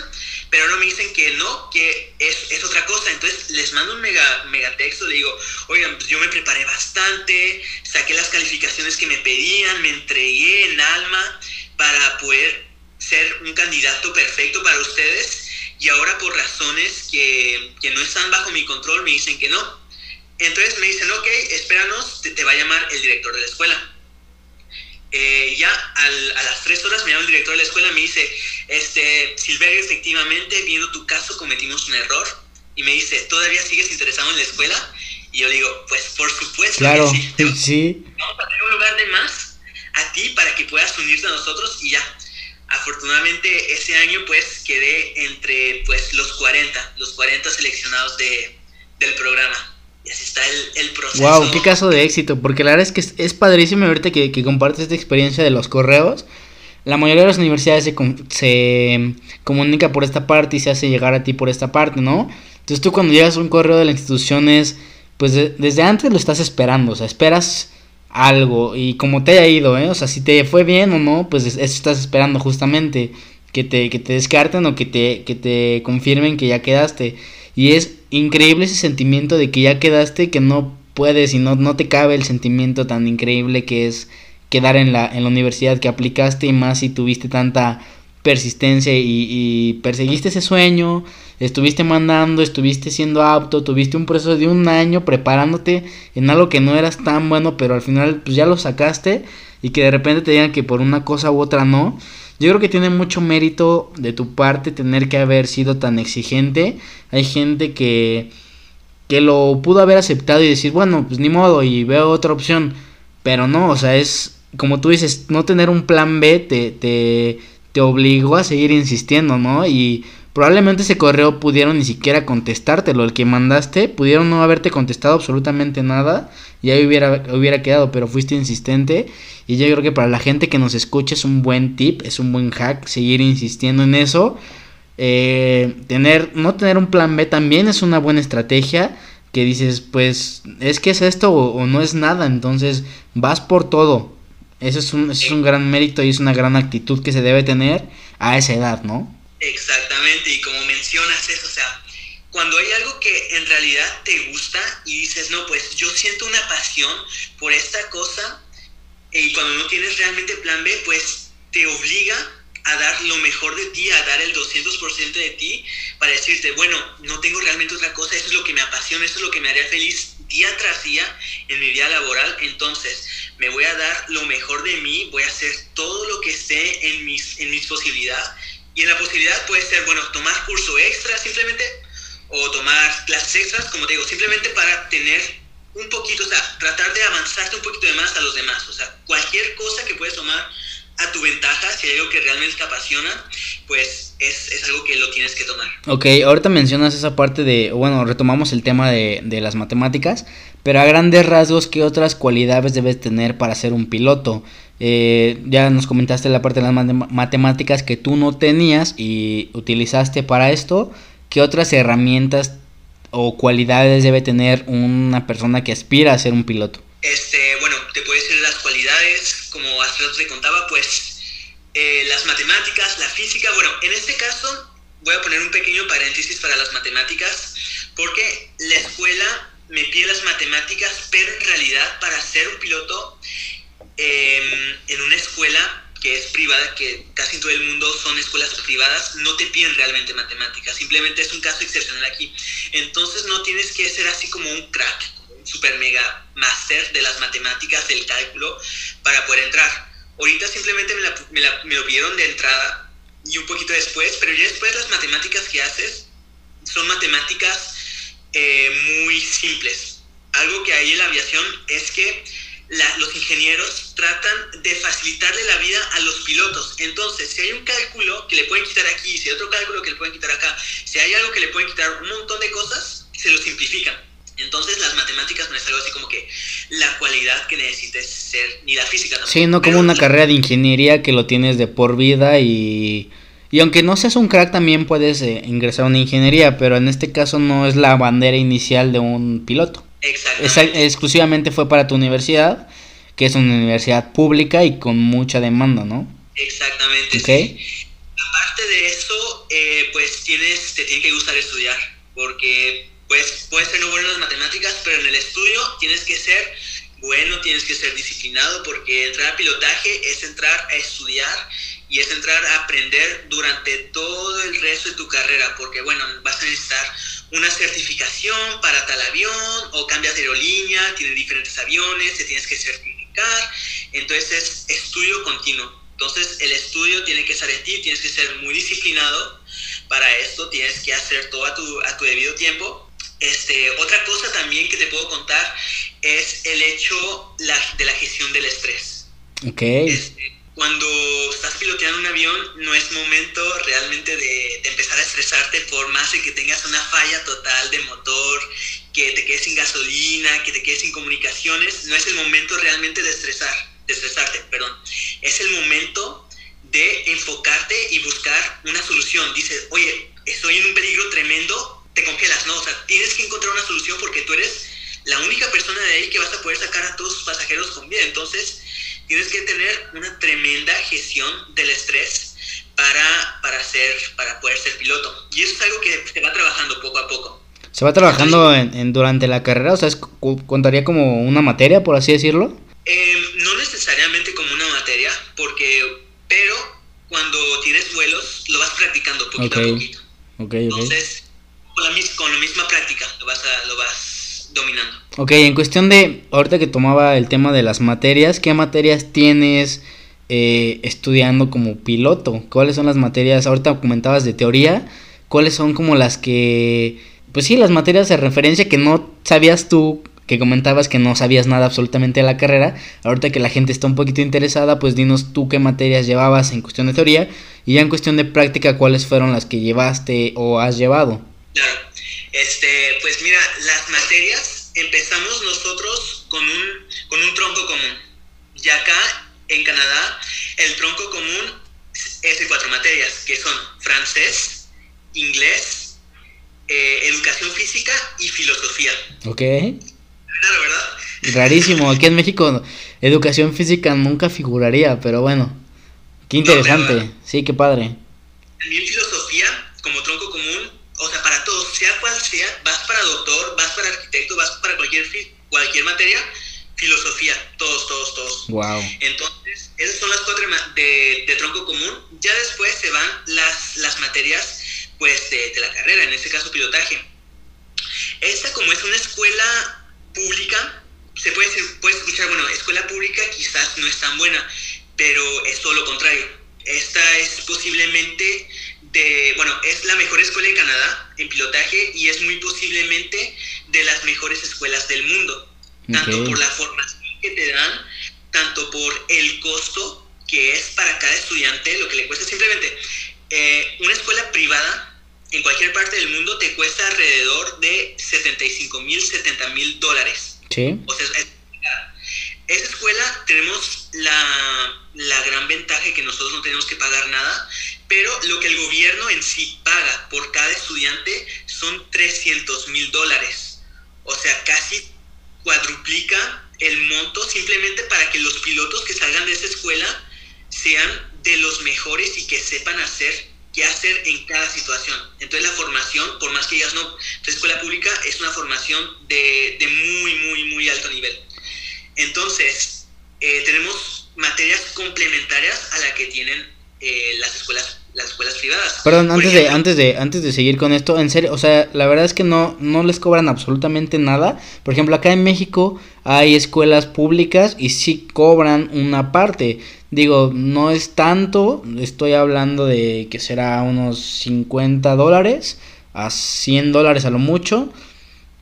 Speaker 2: pero ahora me dicen que no, que es, es otra cosa. Entonces les mando un mega, mega texto, le digo, oigan, pues yo me preparé bastante, saqué las calificaciones que me pedían, me entregué en alma para poder ser un candidato perfecto para ustedes y ahora por razones que, que no están bajo mi control me dicen que no. Entonces me dicen, ok, espéranos, te, te va a llamar el director de la escuela. Eh, ya al- a las tres horas me llama el director de la escuela y me dice, este, Silverio, efectivamente, viendo tu caso cometimos un error. Y me dice, ¿todavía sigues interesado en la escuela? Y yo digo, pues por supuesto
Speaker 1: Claro,
Speaker 2: que sí. Te-
Speaker 1: sí.
Speaker 2: vamos a tener un lugar de más a ti para que puedas unirte a nosotros y ya. Afortunadamente ese año pues quedé entre pues los 40, los 40 seleccionados de, del programa. Y así está el, proceso.
Speaker 1: Wow, qué caso de éxito, porque la verdad es que es, padrísimo ahorita que, compartes esta experiencia de los correos. La mayoría de las universidades se, se comunica por esta parte y se hace llegar a ti por esta parte, ¿no? Entonces tú cuando llegas a un correo de la institución es, pues de- desde antes lo estás esperando, o sea, esperas algo y como te haya ido, ¿eh? O sea, si te fue bien o no, pues es- eso estás esperando justamente, que te, que te descarten o que te, que te confirmen que ya quedaste. Y es increíble ese sentimiento de que ya quedaste, que no puedes y no, no te cabe el sentimiento tan increíble que es quedar en la, en la universidad que aplicaste y más si tuviste tanta persistencia y, y perseguiste ese sueño, estuviste mandando, estuviste siendo apto, tuviste un proceso de un año preparándote en algo que no eras tan bueno, pero al final pues ya lo sacaste y que de repente te digan que por una cosa u otra no. Yo creo que tiene mucho mérito de tu parte tener que haber sido tan exigente. Hay gente que que lo pudo haber aceptado y decir, bueno, pues ni modo y veo otra opción. Pero no, o sea, es como tú dices, no tener un plan B te, te, te obligó a seguir insistiendo, ¿no? Y probablemente ese correo pudieron ni siquiera contestártelo, el que mandaste, pudieron no haberte contestado absolutamente nada y ahí hubiera, hubiera quedado, pero fuiste insistente y yo creo que para la gente que nos escucha es un buen tip, es un buen hack, seguir insistiendo en eso. Eh, tener, no tener un plan B también es una buena estrategia que dices, pues es que es esto o, no es nada, entonces vas por todo. Eso es, un, eso es un gran mérito y es una gran actitud que se debe tener a esa edad, ¿no?
Speaker 2: Exactamente, y como mencionas eso, o sea, cuando hay algo que en realidad te gusta y dices, no, pues yo siento una pasión por esta cosa, y cuando no tienes realmente plan B, pues te obliga a dar lo mejor de ti, a dar el 200% de ti, para decirte, bueno, no tengo realmente otra cosa, eso es lo que me apasiona, eso es lo que me haría feliz día tras día en mi vida laboral, entonces me voy a dar lo mejor de mí, voy a hacer todo lo que esté en mis, en mis posibilidades, y en la posibilidad puede ser, bueno, tomar curso extra simplemente, o tomar clases extras, como te digo, simplemente para tener un poquito, o sea, tratar de avanzarte un poquito de más a los demás, o sea, cualquier cosa que puedes tomar a tu ventaja, si hay algo que realmente te apasiona, pues es, es algo que lo tienes que tomar.
Speaker 1: Ok, ahorita mencionas esa parte de, bueno, retomamos el tema de, de las matemáticas, pero a grandes rasgos, ¿qué otras cualidades debes tener para ser un piloto? Eh, ya nos comentaste la parte de las mate- matemáticas que tú no tenías y utilizaste para esto. ¿Qué otras herramientas o cualidades debe tener una persona que aspira a ser un piloto?
Speaker 2: Este, bueno, te puedo decir las cualidades, como hace te contaba, pues eh, las matemáticas, la física. Bueno, en este caso voy a poner un pequeño paréntesis para las matemáticas, porque la escuela me pide las matemáticas, pero en realidad para ser un piloto eh, en una escuela que es privada, que casi en todo el mundo son escuelas privadas, no te piden realmente matemáticas, simplemente es un caso excepcional aquí. Entonces no tienes que ser así como un crack, un super mega master de las matemáticas, del cálculo, para poder entrar. Ahorita simplemente me, la- me la- me lo pidieron de entrada y un poquito después, pero ya después las matemáticas que haces son matemáticas eh, muy simples. Algo que hay en la aviación es que la- los ingenieros tratan de facilitarle la vida a los pilotos. Entonces, si hay un cálculo que le pueden quitar aquí, si hay otro cálculo que le pueden quitar acá, si hay algo que le pueden quitar un montón de cosas, se lo simplifican. Entonces, las matemáticas no es algo así como que la cualidad que necesites ser, ni la física tampoco.
Speaker 1: Sí, no como una carrera de ingeniería que lo tienes de por vida y... Y aunque no seas un crack también puedes eh, ingresar a una ingeniería, pero en este caso no es la bandera inicial de un piloto.
Speaker 2: Exactamente.
Speaker 1: Esa- exclusivamente fue para tu universidad, que es una universidad pública y con mucha demanda, ¿no?
Speaker 2: Exactamente.
Speaker 1: Ok.
Speaker 2: sí. Aparte de eso, eh, pues tienes, te tiene que gustar estudiar, porque pues puedes ser no bueno en las matemáticas, pero en el estudio tienes que ser bueno, tienes que ser disciplinado, porque entrar a pilotaje es entrar a estudiar y es entrar a aprender durante todo el resto de tu carrera, porque bueno, vas a necesitar una certificación para tal avión o cambias de aerolínea, tienes diferentes aviones, te tienes que certificar, entonces es estudio continuo. Entonces el estudio tiene que estar en ti, tienes que ser muy disciplinado para esto, tienes que hacer todo a tu, a tu debido tiempo. Este, otra cosa también que te puedo contar es el hecho la- de la gestión del estrés.
Speaker 1: Ok.
Speaker 2: Este, cuando estás piloteando un avión, no es momento realmente de, empezar a estresarte por más de que tengas una falla total de motor, que te quedes sin gasolina, que te quedes sin comunicaciones. No es el momento realmente de estresar, de estresarte, perdón. Es el momento de enfocarte y buscar una solución. Dices, oye, estoy en un peligro tremendo, te congelas, ¿no? O sea, tienes que encontrar una solución porque tú eres la única persona de ahí que vas a poder sacar a todos sus pasajeros con vida. Entonces, tienes que tener una tremenda gestión del estrés para, para, ser, para poder ser piloto. Y eso es algo que se va trabajando poco a poco.
Speaker 1: ¿Se va trabajando en, en- durante la carrera? O sea, ¿es ¿contaría como una materia, por así decirlo?
Speaker 2: Eh, no necesariamente como una materia, porque, pero cuando tienes vuelos, lo vas practicando poquito
Speaker 1: Ok.
Speaker 2: a poquito.
Speaker 1: Ok, ok.
Speaker 2: Entonces, con la, con la misma práctica lo vas, a- lo vas dominando.
Speaker 1: Ok, en cuestión de, ahorita que tomaba el tema de las materias, ¿qué materias tienes eh, estudiando como piloto? ¿Cuáles son las materias? Ahorita comentabas de teoría, ¿cuáles son como las que, pues sí, las materias de referencia que no sabías tú, que comentabas que no sabías nada absolutamente de la carrera? Ahorita que la gente está un poquito interesada, pues dinos tú qué materias llevabas en cuestión de teoría y ya en cuestión de práctica, ¿cuáles fueron las que llevaste o has llevado?
Speaker 2: Claro. Este, pues mira, las materias empezamos nosotros con un, con un tronco común. Y acá, en Canadá, el tronco común es de cuatro materias, que son francés, inglés, eh, educación física y filosofía.
Speaker 1: Ok.
Speaker 2: Claro, ¿verdad?
Speaker 1: Rarísimo, aquí en México educación física nunca figuraría, pero bueno, qué
Speaker 2: No, pero-
Speaker 1: interesante, sí, qué padre.
Speaker 2: También filosofía como tronco común, o sea, para todos, sea cual sea, vas para doctor, vas para arquitecto, vas para cualquier, cualquier materia, filosofía, todos, todos, todos.
Speaker 1: Wow.
Speaker 2: Entonces, esas son las cuatro de, de tronco común. Ya después se van las, las materias pues, de, de la carrera, en este caso pilotaje. Esta, como es una escuela pública, se puede, decir- puede escuchar, bueno, escuela pública quizás no es tan buena, pero es todo lo contrario. Esta es posiblemente de, bueno, es la mejor escuela de Canadá en pilotaje y es muy posiblemente de las mejores escuelas del mundo tanto
Speaker 1: Ok.
Speaker 2: por la formación que te dan, tanto por el costo que es para cada estudiante, lo que le cuesta simplemente. eh, una escuela privada en cualquier parte del mundo te cuesta alrededor de 75 mil, 70 mil dólares.
Speaker 1: Sí.
Speaker 2: O sea, es- es- esa escuela tenemos la, la gran ventaja que nosotros no tenemos que pagar nada, pero lo que el gobierno en sí paga por cada estudiante son 300 mil dólares. O sea, casi cuadruplica el monto simplemente para que los pilotos que salgan de esa escuela sean de los mejores y que sepan hacer qué hacer en cada situación. Entonces la formación, por más que ellas no, la escuela pública es una formación de, de muy, muy, muy alto nivel. Entonces, eh, tenemos materias complementarias a la que tienen eh, las escuelas las escuelas privadas.
Speaker 1: Perdón, antes de, antes de, antes de seguir con esto, en serio, o sea, la verdad es que no, no les cobran absolutamente nada. Por ejemplo, acá en México hay escuelas públicas y sí cobran una parte. Digo, no es tanto, estoy hablando de que será unos 50 dólares a 100 dólares a lo mucho.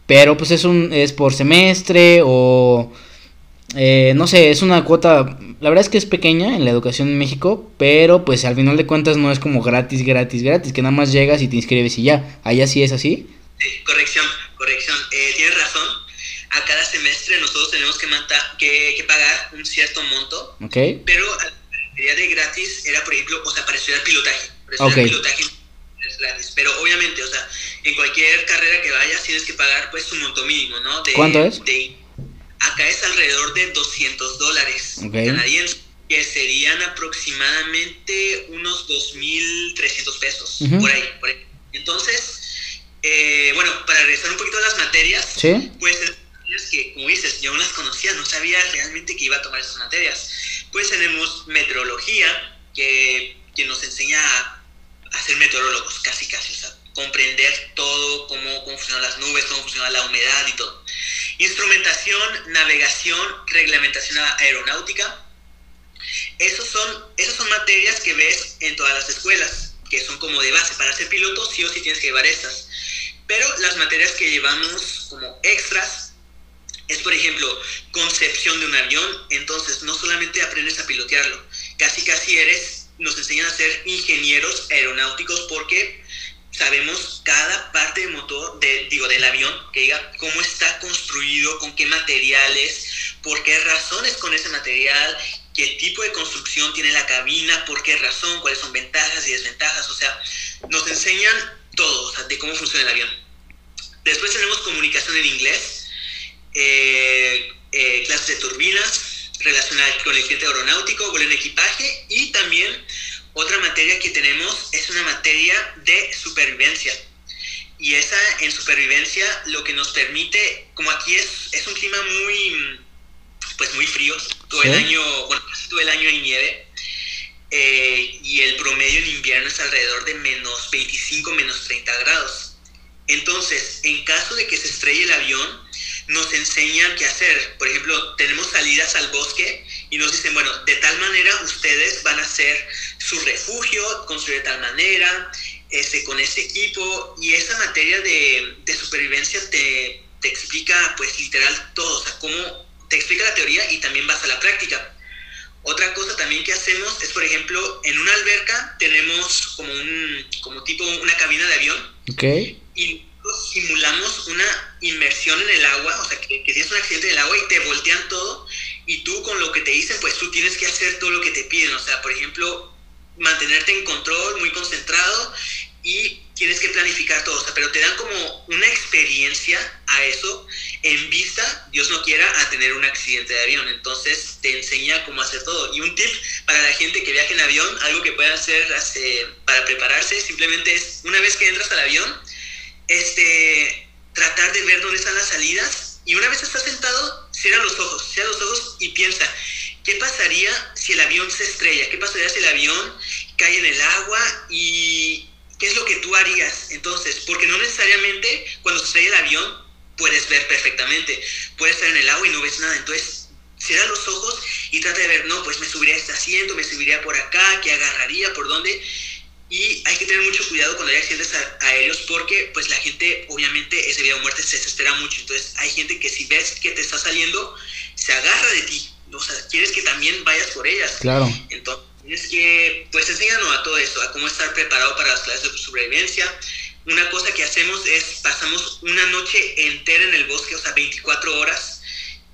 Speaker 1: Pero pues es un, es por semestre o eh, no sé, es una cuota, la verdad es que es pequeña en la educación en México, pero pues al final de cuentas no es como gratis, gratis, gratis, que nada más llegas y te inscribes y ya. Allá sí es así.
Speaker 2: Sí, corrección, corrección. Eh, tienes razón. A cada semestre nosotros tenemos que, que, que pagar un cierto monto,
Speaker 1: ¿Ok?
Speaker 2: pero la de gratis era, por ejemplo, o sea, para estudiar pilotaje. Para estudiar pilotaje es gratis. Pero obviamente, o sea, en cualquier carrera que vayas tienes que pagar pues un monto mínimo, ¿no? De,
Speaker 1: ¿Cuánto es?
Speaker 2: de- acá es alrededor de 200 dólares
Speaker 1: Ok.
Speaker 2: canadienses, que serían aproximadamente unos 2.300 pesos, por ahí, por ahí. Entonces, eh, bueno, para regresar un poquito a las materias,
Speaker 1: ¿Sí?
Speaker 2: pues que, como dices, yo no las conocía, no sabía realmente que iba a tomar esas materias. Pues tenemos meteorología, que, que nos enseña a, a ser meteorólogos, casi casi, o sea, comprender todo, cómo, cómo funcionan las nubes, cómo funciona la humedad y todo. Instrumentación, navegación, reglamentación aeronáutica. Esos son, esas son materias que ves en todas las escuelas, que son como de base. Para ser piloto sí o sí tienes que llevar estas. Pero las materias que llevamos como extras es, por ejemplo, concepción de un avión. Entonces, no solamente aprendes a pilotearlo, casi casi eres, nos enseñan a ser ingenieros aeronáuticos porque sabemos cada parte del motor, de, digo, del avión, que diga cómo está construido, con qué materiales, por qué razones con ese material, qué tipo de construcción tiene la cabina, por qué razón, cuáles son ventajas y desventajas. O sea, nos enseñan todo, o sea, de cómo funciona el avión. Después tenemos comunicación en inglés, eh, eh, clases de turbinas, relacionadas con el cliente aeronáutico, vuelo en equipaje y también otra materia que tenemos es una materia de supervivencia. Y esa en supervivencia lo que nos permite, como aquí es, es un clima muy, pues muy frío, todo el
Speaker 1: Sí.
Speaker 2: año, bueno, casi todo el año hay nieve, eh, y el promedio en invierno es alrededor de menos 25, menos 30 grados. Entonces, en caso de que se estrelle el avión, nos enseñan qué hacer. Por ejemplo, tenemos salidas al bosque y nos dicen, bueno, de tal manera ustedes van a hacer su refugio, construir de tal manera, este, con este equipo. Y esa materia de, de supervivencia te, te explica, pues literal, todo. O sea, cómo te explica la teoría y también vas a la práctica. Otra cosa también que hacemos es, por ejemplo, en una alberca tenemos como un, como tipo una cabina de avión
Speaker 1: ¿Ok?
Speaker 2: y simulamos una inmersión en el agua, o sea, que, que tienes un accidente en el agua y te voltean todo, y tú con lo que te dicen, pues tú tienes que hacer todo lo que te piden, o sea, por ejemplo, mantenerte en control, muy concentrado, y tienes que planificar todo, pero te dan como una experiencia a eso. En vista, Dios no quiera, a tener un accidente de avión, entonces te enseña cómo hacer todo. Y un tip para la gente que viaja en avión, algo que puede hacer hace- para prepararse, simplemente es, una vez que entras al avión, este, tratar de ver dónde están las salidas. Y una vez estás sentado, cierra los ojos, cierra los ojos y piensa, ¿qué pasaría si el avión se estrella? ¿Qué pasaría si el avión cae en el agua y qué es lo que tú harías? Entonces, porque no necesariamente cuando se estrella el avión puedes ver perfectamente, puedes estar en el agua y no ves nada, entonces cierra los ojos y trata de ver, no, pues me subiría a este asiento, me subiría por acá, ¿qué agarraría? ¿Por dónde? Y hay que tener mucho cuidado cuando hay accidentes aéreos porque pues la gente obviamente ese vida o muerte se desespera mucho. Entonces hay gente que si ves que te está saliendo, se agarra de ti. O sea, quieres que también vayas por ellas.
Speaker 1: Claro.
Speaker 2: Entonces que, pues enséñanos a todo eso, a cómo estar preparado para las clases de sobrevivencia. Una cosa que hacemos es pasamos una noche entera en el bosque, o sea, 24 horas,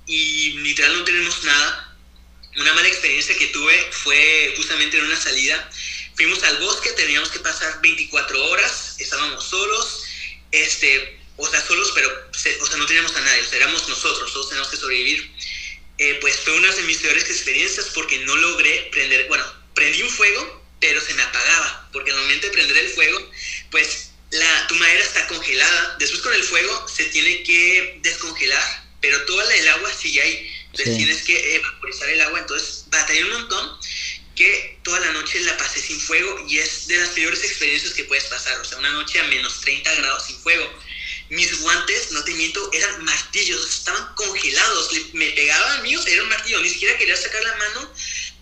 Speaker 2: y literal no tenemos nada. Una mala experiencia que tuve fue justamente en una salida. Fuimos al bosque, teníamos que pasar 24 horas, estábamos solos, este, o sea, solos, pero, o sea, no teníamos a nadie, o sea, éramos nosotros, todos teníamos que sobrevivir. Eh, pues fue una de mis peores experiencias porque no logré prender, bueno, prendí un fuego, pero se me apagaba, porque al momento de prender el fuego, pues la, tu madera está congelada, después con el fuego se tiene que descongelar, pero toda la- el agua sigue ahí, entonces
Speaker 1: Sí.
Speaker 2: tienes que evaporizar el agua, entonces batallé un montón que toda la noche la pasé sin fuego y es de las peores experiencias que puedes pasar, o sea, una noche a menos 30 grados sin fuego. Mis guantes, no te miento, eran martillos, estaban congelados, me pegaban míos, era un martillo, ni siquiera quería sacar la mano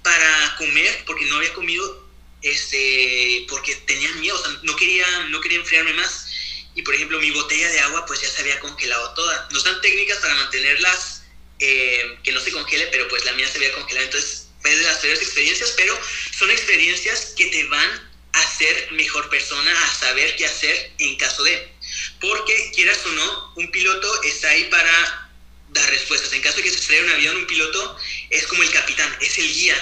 Speaker 2: para comer porque no había comido, este, porque tenía miedo, no quería, no quería enfriarme más. Y por ejemplo, mi botella de agua pues ya se había congelado toda. Nos dan técnicas para mantenerlas eh, que no se congele, pero pues la mía se había congelado, entonces fue de las peores experiencias, pero son experiencias que te van a ser mejor persona, a saber qué hacer en caso de. Porque quieras o no, un piloto está ahí para dar respuestas. En caso de que se estrelle un avión, un piloto es como el capitán, es el guía.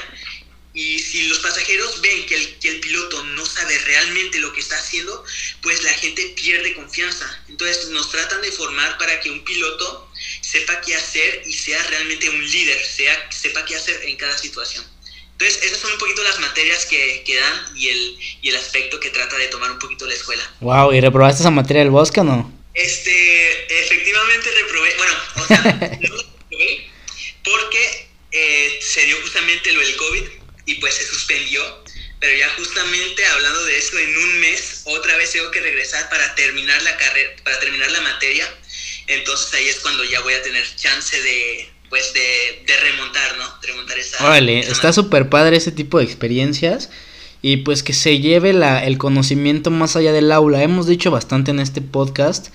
Speaker 2: Y si los pasajeros ven que el, que el piloto no sabe realmente lo que está haciendo, pues la gente pierde confianza. Entonces nos tratan de formar para que un piloto sepa qué hacer y sea realmente un líder, sea, sepa qué hacer en cada situación. Entonces esas son un poquito las materias que, que dan y el, y el aspecto que trata de tomar un poquito la escuela.
Speaker 1: Wow, ¿y reprobaste esa materia del bosque o no?
Speaker 2: Este, efectivamente reprobé, bueno, o sea, no lo reprobé porque eh, se dio justamente lo del COVID y pues se suspendió, pero ya justamente hablando de eso, en un mes otra vez tengo que regresar para terminar la carrera, para terminar la materia, entonces ahí es cuando ya voy a tener chance de, pues de, de remontar, ¿no? De remontar esa...
Speaker 1: Órale,
Speaker 2: esa
Speaker 1: está súper padre ese tipo de experiencias y pues que se lleve la, el conocimiento más allá del aula. Hemos dicho bastante en este podcast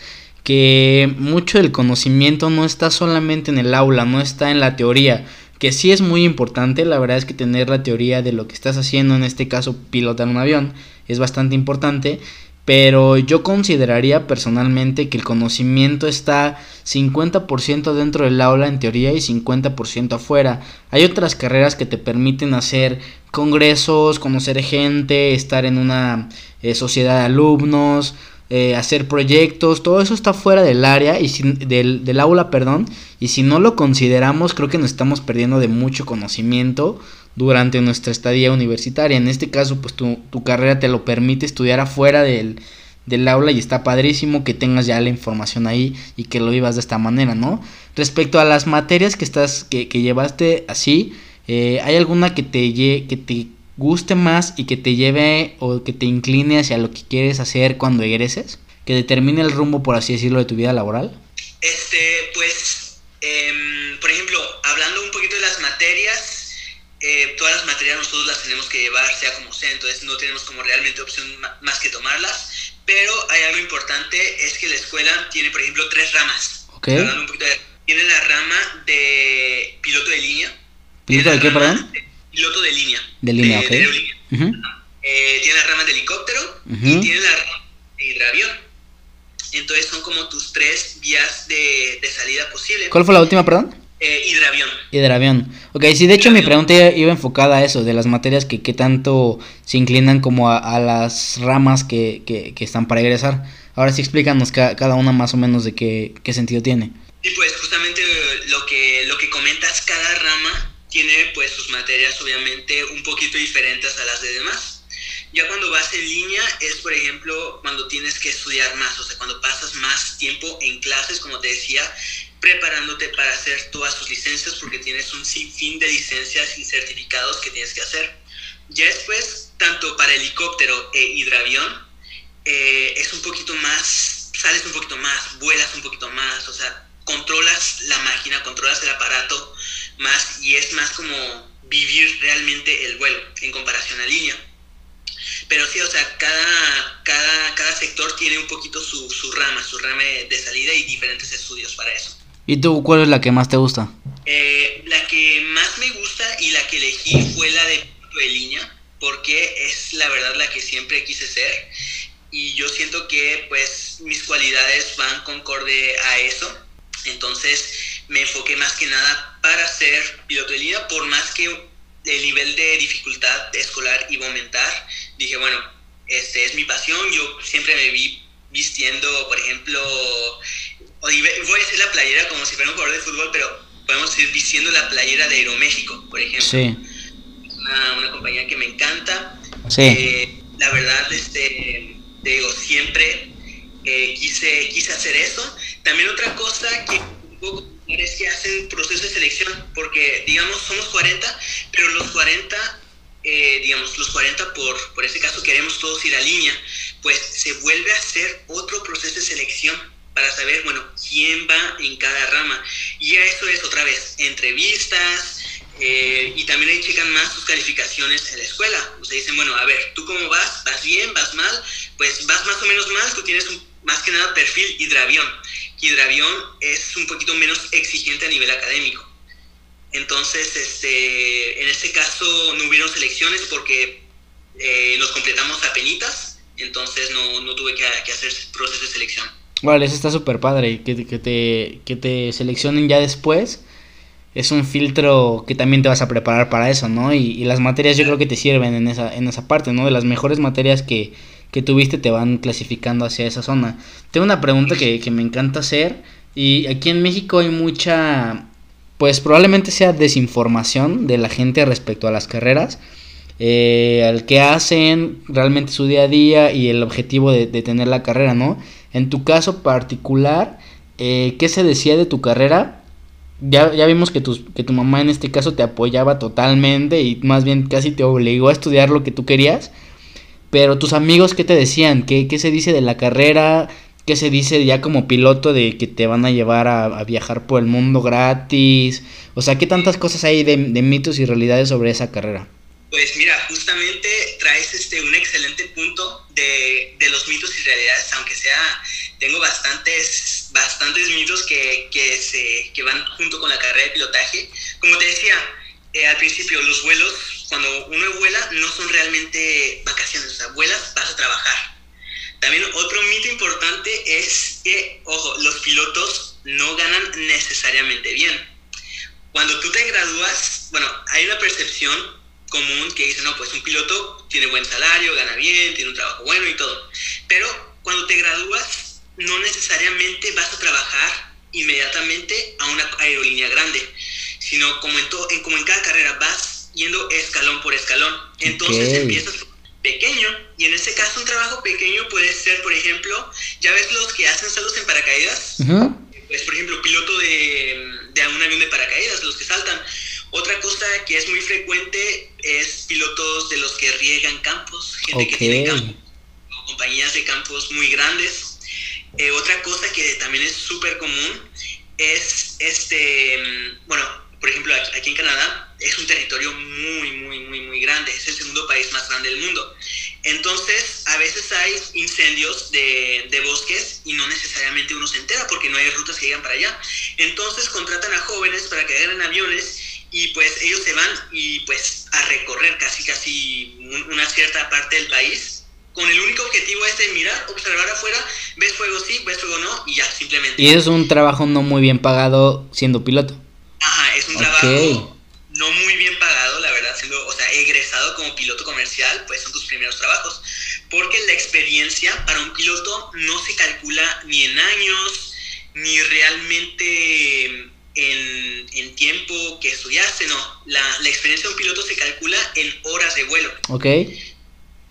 Speaker 1: que mucho del conocimiento no está solamente en el aula, no está en la teoría, que sí es muy importante, la verdad es que tener la teoría de lo que estás haciendo, en este caso pilotar un avión, es bastante importante, pero yo consideraría personalmente que el conocimiento está 50% dentro del aula en teoría y 50% afuera. Hay otras carreras que te permiten hacer congresos, conocer gente, estar en una eh, sociedad de alumnos, eh, hacer proyectos, todo eso está fuera del área y del, del aula, perdón, y si no lo consideramos creo que nos estamos perdiendo de mucho conocimiento durante nuestra estadía universitaria. En este caso, pues tu, tu carrera te lo permite estudiar afuera del, del aula y está padrísimo que tengas ya la información ahí y que lo vivas de esta manera, ¿no? Respecto a las materias que estás, que, que llevaste así, eh, ¿hay alguna que te, que te guste más y que te lleve o que te incline hacia lo que quieres hacer cuando egreses? Que determine el rumbo, por así decirlo, de tu vida laboral.
Speaker 2: Este, pues, em, por ejemplo, hablando un poquito de las materias, eh, todas las materias nosotros las tenemos que llevar, sea como sea, entonces no tenemos como realmente opción más que tomarlas, pero hay algo importante, es que la escuela tiene, por ejemplo, tres ramas.
Speaker 1: Ok.
Speaker 2: Hablando un poquito de- tiene la rama de piloto de línea.
Speaker 1: ¿Piloto de qué, perdón?
Speaker 2: de piloto de línea.
Speaker 1: De línea, ok.
Speaker 2: aerolínea.
Speaker 1: Ujú.
Speaker 2: Eh, tiene la rama de helicóptero
Speaker 1: Ujú.
Speaker 2: y tiene la rama de hidravión. Entonces son como tus tres vías de, de salida posible.
Speaker 1: ¿Cuál fue la última, perdón?
Speaker 2: Eh, hidravión.
Speaker 1: Hidravión. Ok, sí, de hecho mi pregunta iba- iba enfocada a eso, de las materias que, que tanto se inclinan como a, a las ramas que, que, que están para egresar. Ahora sí explícanos ca- cada una más o menos de qué, qué sentido tiene.
Speaker 2: Y pues justamente eh, lo que, lo que comentas, cada rama tiene pues sus materias obviamente un poquito diferentes a las de demás. Ya cuando vas en línea es, por ejemplo, cuando tienes que estudiar más, o sea, cuando pasas más tiempo en clases, como te decía, preparándote para hacer todas tus licencias, porque tienes un sinfín de licencias y certificados que tienes que hacer. Ya después, tanto para helicóptero e hidravión, eh, es un poquito más, sales un poquito más, vuelas un poquito más, o sea, controlas la máquina, controlas el aparato más y es más como vivir realmente el vuelo en comparación a línea. Pero sí, o sea, cada, cada, cada sector tiene un poquito su, su rama, su rama de salida y diferentes estudios para eso.
Speaker 1: ¿Y tú cuál es la que más te gusta?
Speaker 2: Eh, la que más me gusta y la que elegí fue la de piloto de línea, porque es la verdad la que siempre quise ser. Y yo siento que pues mis cualidades van concorde a eso. Entonces me enfoqué más que nada para ser piloto de línea, por más que el nivel de dificultad escolar iba a aumentar. Dije, bueno, este es mi pasión. Yo siempre me vi vistiendo, por ejemplo, voy a decir la playera como si fuera un jugador de fútbol, pero podemos ir vistiendo la playera de Aeroméxico, por ejemplo.
Speaker 1: Sí,
Speaker 2: una, una compañía que me encanta.
Speaker 1: sí.
Speaker 2: Eh, la verdad, este, te digo, siempre eh, quise, quise hacer eso. También otra cosa que un poco es que hacen proceso de selección, porque digamos somos 40, pero los 40, eh, digamos, los 40 por, por ese caso queremos todos ir a línea, pues se vuelve a hacer otro proceso de selección para saber, bueno, quién va en cada rama. Y ya eso es otra vez, entrevistas, eh, y también ahí checan más tus calificaciones en la escuela. O sea, dicen, bueno, a ver, ¿tú cómo vas? ¿Vas bien? ¿Vas mal? Pues vas más o menos mal, tú tienes un- más que nada perfil hidravión. Hidravión es un poquito menos exigente a nivel académico. Entonces, este, en este caso no hubieron selecciones porque eh, los completamos a penitas, entonces no, no tuve que, que hacer proceso de selección.
Speaker 1: Vale, eso está súper padre, que, que, te, que te seleccionen ya después. Es un filtro que también te vas a preparar para eso, ¿no? Y, y las materias yo creo que te sirven en esa, en esa parte, ¿no? De las mejores materias que, que tuviste te van clasificando hacia esa zona. Tengo una pregunta que, que me encanta hacer. Y aquí en México hay mucha, pues probablemente sea desinformación de la gente respecto a las carreras. eh, al que hacen realmente su día a día y el objetivo de, de tener la carrera, ¿no? En tu caso particular, eh, ¿qué se decía de tu carrera? Ya, ya vimos que, tus, que tu mamá en este caso te apoyaba totalmente y más bien casi te obligó a estudiar lo que tú querías. Pero tus amigos, ¿qué te decían? ¿Qué, qué se dice de la carrera? ¿Qué se dice ya como piloto de que te van a llevar a, viajar por el mundo gratis? O sea, ¿qué tantas cosas hay de mitos y realidades sobre esa carrera?
Speaker 2: Pues mira, justamente traes este, un excelente punto de, de los mitos y realidades, aunque sea, tengo bastantes, bastantes mitos que, que, se, que van junto con la carrera de pilotaje. Como te decía eh, al principio, los vuelos, cuando uno vuela, no son realmente vacaciones, o sea, vuelas, vas a trabajar. También otro mito importante es que, ojo, los pilotos no ganan necesariamente bien. Cuando tú te gradúas, bueno, hay una percepción común que dice, no, pues un piloto tiene buen salario, gana bien, tiene un trabajo bueno y todo. Pero cuando te gradúas, no necesariamente vas a trabajar inmediatamente a una aerolínea grande, sino como en, to- en, como en cada carrera vas yendo escalón por escalón. Entonces
Speaker 1: Ok.
Speaker 2: empiezas pequeño y en ese caso un trabajo pequeño puede ser, por ejemplo, ya ves los que hacen saltos en paracaídas,
Speaker 1: Ujú.
Speaker 2: pues por ejemplo piloto de, de un avión de paracaídas, los que saltan. Otra cosa que es muy frecuente es pilotos de los que riegan campos, gente que tiene campos, o compañías de campos muy grandes. Eh, otra cosa que también es súper común es este, mm, bueno, por ejemplo, aquí, aquí en Canadá es un territorio muy, muy, muy, muy grande, es el segundo país más grande del mundo. Entonces, a veces hay incendios de, de bosques y no necesariamente uno se entera porque no hay rutas que llegan para allá. Entonces, contratan a jóvenes para que agarren aviones y pues ellos se van y pues a recorrer casi, casi un- una cierta parte del país con el único objetivo es de mirar, observar afuera, ves fuego sí, ves fuego no y ya, simplemente.
Speaker 1: Y es un trabajo no muy bien pagado siendo piloto.
Speaker 2: Ajá, es un trabajo no muy bien pagado, la verdad, siendo, o sea, egresado como piloto comercial, pues son tus primeros trabajos. Porque la experiencia para un piloto no se calcula ni en años, ni realmente en, en tiempo que estudiaste, no. La, la experiencia de un piloto se calcula en horas de vuelo.
Speaker 1: ¿Ok?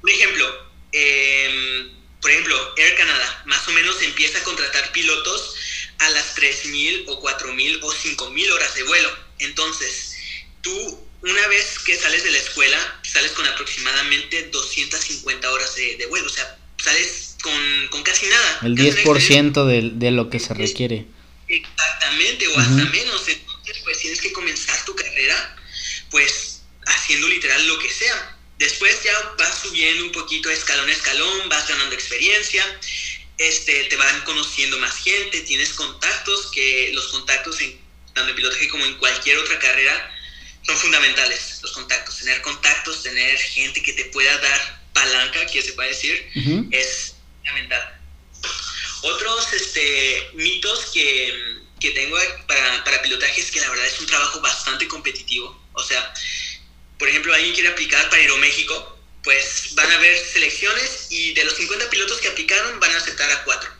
Speaker 2: Por ejemplo, eh, por ejemplo, Air Canada más o menos empieza a contratar pilotos a las 3.000 o 4.000 o 5.000 horas de vuelo. Entonces, tú una vez que sales de la escuela, sales con aproximadamente 250 horas de, de vuelo. O sea, sales con, con casi nada.
Speaker 1: El
Speaker 2: Casi una experiencia
Speaker 1: 10% de, de lo que se requiere.
Speaker 2: Exactamente, o hasta menos. Entonces, pues tienes que comenzar tu carrera, pues haciendo literal lo que sea. Después ya vas subiendo un poquito escalón a escalón, vas ganando experiencia, este, te van conociendo más gente, tienes contactos, que los contactos en, tanto en pilotaje como en cualquier otra carrera son fundamentales. Los contactos, tener contactos, tener gente que te pueda dar palanca, que se puede decir, es fundamental. Otros este, mitos que, que tengo para, para pilotaje es que la verdad es un trabajo bastante competitivo. O sea, por ejemplo, alguien quiere aplicar para Aeroméxico, pues van a haber selecciones y de los 50 pilotos que aplicaron van a aceptar a 4.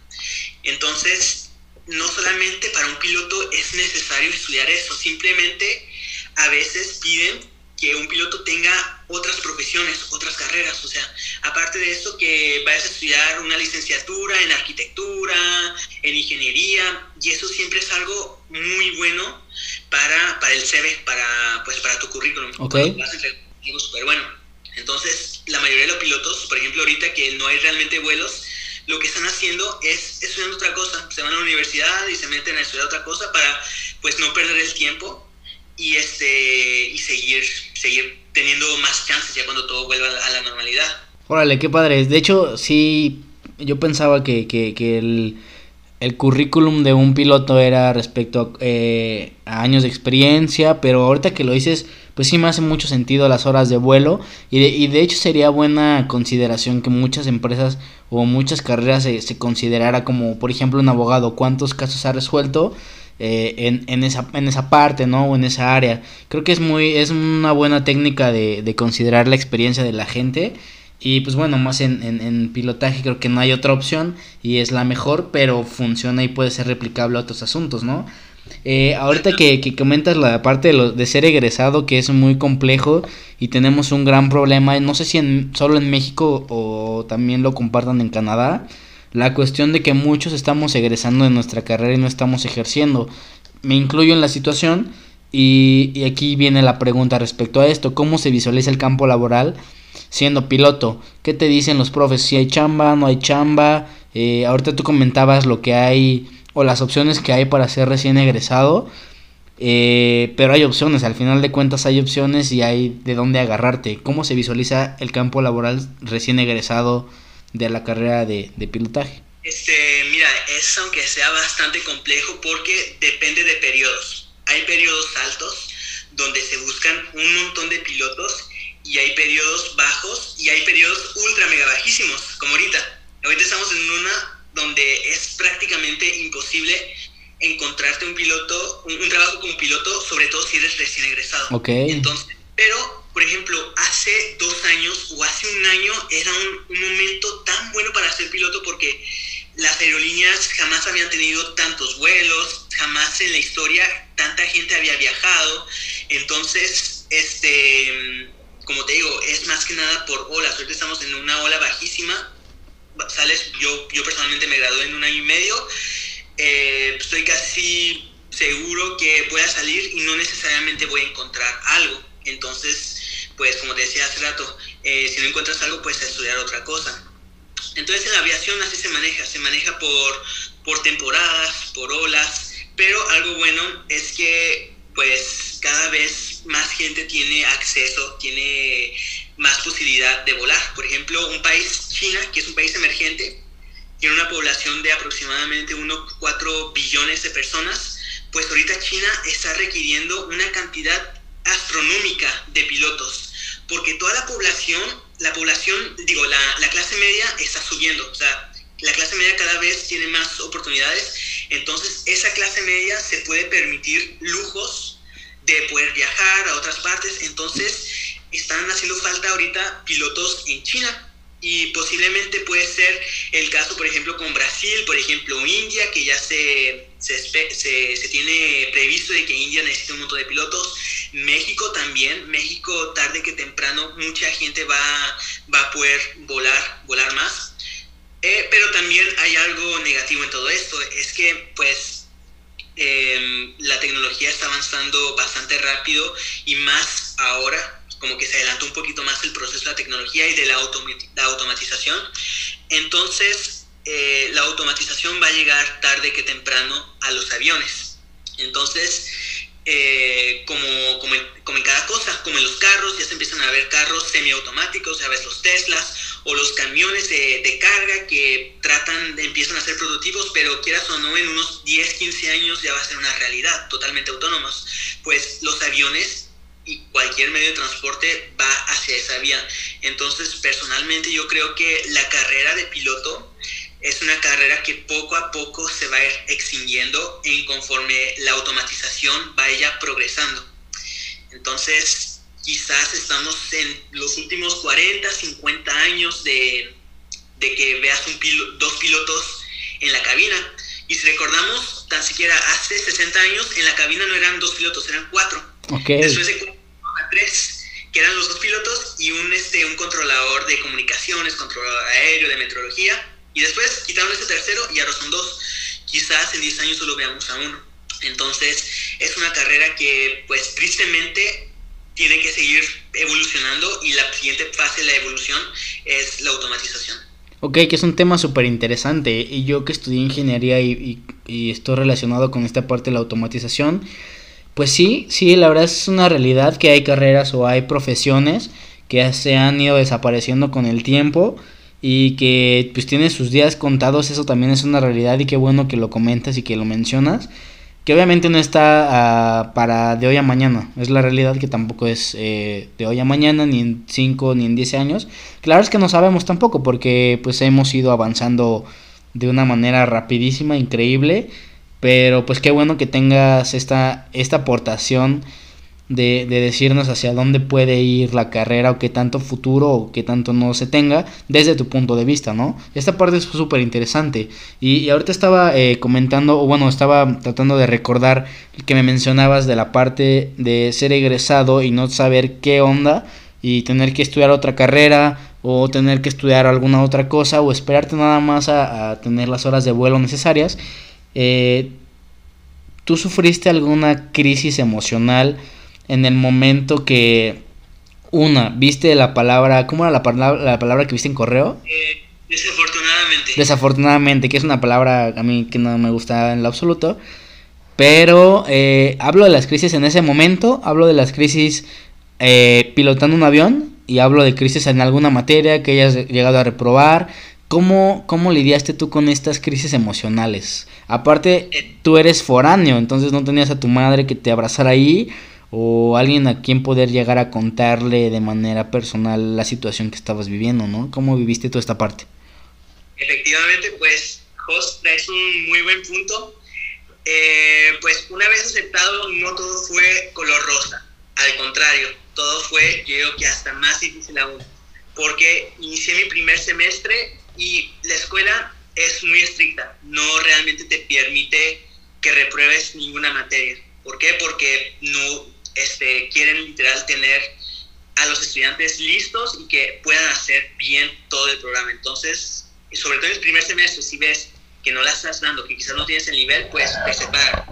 Speaker 2: Entonces, no solamente para un piloto es necesario estudiar eso, simplemente a veces piden que un piloto tenga otras profesiones, otras carreras, o sea, aparte de eso que vayas a estudiar una licenciatura en arquitectura, en ingeniería, y eso siempre es algo muy bueno para, para el CV, para, pues, para tu currículum.
Speaker 1: Ok.
Speaker 2: Súper bueno. Entonces, la mayoría de los pilotos, por ejemplo, ahorita que no hay realmente vuelos, lo que están haciendo es estudiando otra cosa. Se van a la universidad y se meten a estudiar otra cosa para, pues, no perder el tiempo y este y seguir teniendo más chances ya cuando todo vuelva a la, a la normalidad.
Speaker 1: Órale, qué padre. De hecho, sí, yo pensaba que, que, que el, el currículum de un piloto era respecto a, eh, a años de experiencia, pero ahorita que lo dices, pues sí me hace mucho sentido las horas de vuelo y de, y de hecho sería buena consideración que muchas empresas o muchas carreras se, se considerara como, por ejemplo, un abogado, cuántos casos ha resuelto eh, en, en, esa, en esa parte, ¿no? O en esa área. Creo que es muy, es una buena técnica de, de considerar la experiencia de la gente. Y pues bueno, más en, en, pilotaje creo que no hay otra opción y es la mejor, pero funciona y puede ser replicable a otros asuntos, ¿no? Eh, ahorita que, que, comentas la parte de, lo, de ser egresado, que es muy complejo y tenemos un gran problema, no sé si en, solo en México o también lo compartan en Canadá, la cuestión de que muchos estamos egresando de nuestra carrera y no estamos ejerciendo. Me incluyo en la situación y, y aquí viene la pregunta respecto a esto, ¿cómo se visualiza el campo laboral siendo piloto? ¿Qué te dicen los profes? Si hay chamba, no hay chamba. Eh, ahorita tú comentabas lo que hay o las opciones que hay para ser recién egresado. Eh, pero hay opciones, al final de cuentas hay opciones y hay de dónde agarrarte. ¿Cómo se visualiza el campo laboral recién egresado de la carrera de, de pilotaje?
Speaker 2: Este, mira, es aunque sea bastante complejo porque depende de periodos. Hay periodos altos donde se buscan un montón de pilotos y hay periodos bajos y hay periodos ultra mega bajísimos, como ahorita. Ahorita estamos en una donde es prácticamente imposible encontrarte un piloto, un, un, trabajo como piloto, sobre todo si eres recién egresado.
Speaker 1: Ok.
Speaker 2: Entonces, pero, por ejemplo, hace dos años o hace un año era un, un momento tan bueno para ser piloto porque las aerolíneas jamás habían tenido tantos vuelos, jamás en la historia tanta gente había viajado. Entonces, este, como te digo, es más que nada por olas. Ahorita estamos en una ola bajísima. Sales, yo, yo personalmente me gradué en un año y medio. Eh, estoy casi seguro que voy a salir y no necesariamente voy a encontrar algo. Entonces, pues como te decía hace rato, eh, si no encuentras algo, puedes estudiar otra cosa. Entonces en la aviación así se maneja, se maneja por, por temporadas, por olas, pero algo bueno es que pues cada vez más gente tiene acceso, tiene más posibilidad de volar. Por ejemplo, un país, China, que es un país emergente, tiene una población de aproximadamente 1,4 billones de personas, pues ahorita China está requiriendo una cantidad astronómica de pilotos, porque toda la población, la población, digo, la, la clase media está subiendo, o sea, la clase media cada vez tiene más oportunidades, entonces esa clase media se puede permitir lujos de poder viajar a otras partes, entonces están haciendo falta ahorita pilotos en China y posiblemente puede ser el caso, por ejemplo, con Brasil, por ejemplo, India, que ya se, se, se, se, tiene previsto de que India necesita un montón de pilotos. México también, México tarde que temprano mucha gente va, va a poder volar, volar más. Eh, pero también hay algo negativo en todo esto, es que pues eh, la tecnología está avanzando bastante rápido y más ahora como que se adelantó un poquito más el proceso de la tecnología y de la, la automatización. Entonces, eh, la automatización va a llegar tarde que temprano a los aviones. Entonces, eh, como, como, en, como, en, cada cosa, como en los carros, ya se empiezan a ver carros semiautomáticos, ya ves los Teslas o los camiones de, de carga que tratan, empiezan a ser prototipos, pero quieras o no, en unos 10, 15 años ya va a ser una realidad, totalmente autónomos. Pues los aviones y cualquier medio de transporte va hacia esa vía. Entonces, personalmente yo creo que la carrera de piloto es una carrera que poco a poco se va a ir extinguiendo en conforme la automatización vaya progresando. Entonces, quizás estamos en los últimos 40, 50 años de, de que veas un pilo, dos pilotos en la cabina. Y si recordamos, tan siquiera hace 60 años, en la cabina no eran dos pilotos, eran cuatro.
Speaker 1: Okay.
Speaker 2: Después se a tres, que eran los dos pilotos y un, este, un controlador de comunicaciones, controlador aéreo, de meteorología. Y después quitaron ese tercero y ahora son dos. Quizás en 10 años solo veamos a uno. Entonces es una carrera que pues tristemente tiene que seguir evolucionando y la siguiente fase de la evolución es la automatización.
Speaker 1: Ok, que es un tema súper interesante y yo que estudié ingeniería y, estoy relacionado con esta parte de la automatización, pues sí, sí, la verdad es una realidad que hay carreras o hay profesiones que se han ido desapareciendo con el tiempo y que pues tiene sus días contados, eso también es una realidad y qué bueno que lo comentas y que lo mencionas. Que obviamente no está ah, para de hoy a mañana, es la realidad que tampoco es eh, de hoy a mañana, ni en 5 ni en 10 años. Claro es que no sabemos tampoco porque pues hemos ido avanzando de una manera rapidísima, increíble, pero pues qué bueno que tengas esta, esta aportación de, de, decirnos hacia dónde puede ir la carrera o qué tanto futuro o qué tanto no se tenga desde tu punto de vista, ¿no? Esta parte es súper interesante. Y, ahorita estaba eh, comentando, o bueno, estaba tratando de recordar que me mencionabas de la parte de ser egresado y no saber qué onda y tener que estudiar otra carrera o tener que estudiar alguna otra cosa o esperarte nada más a, a tener las horas de vuelo necesarias. Eh, ¿Tú sufriste alguna crisis emocional? En el momento que una, viste la palabra, ¿cómo era la palabra, la palabra que viste en correo?
Speaker 2: Eh, desafortunadamente.
Speaker 1: Desafortunadamente, que es una palabra a mí que no me gusta en lo absoluto. Pero eh, hablo de las crisis en ese momento, hablo de las crisis eh, pilotando un avión y hablo de crisis en alguna materia que hayas llegado a reprobar. ¿Cómo, ¿Cómo lidiaste tú con estas crisis emocionales? Aparte, tú eres foráneo, entonces no tenías a tu madre que te abrazara ahí o alguien a quien poder llegar a contarle de manera personal la situación que estabas viviendo, ¿no? ¿Cómo viviste toda esta parte?
Speaker 2: Efectivamente, pues, Jos, traes un muy buen punto. Eh, pues una vez aceptado, no todo fue color rosa. Al contrario, todo fue, yo creo que hasta más difícil aún. Porque inicié mi primer semestre y la escuela es muy estricta. No realmente te permite que repruebes ninguna materia. ¿Por qué? Porque no, este, quieren literal tener a los estudiantes listos y que puedan hacer bien todo el programa. Entonces, sobre todo en el primer semestre, si ves que no la estás dando, que quizás no tienes el nivel, pues te separa.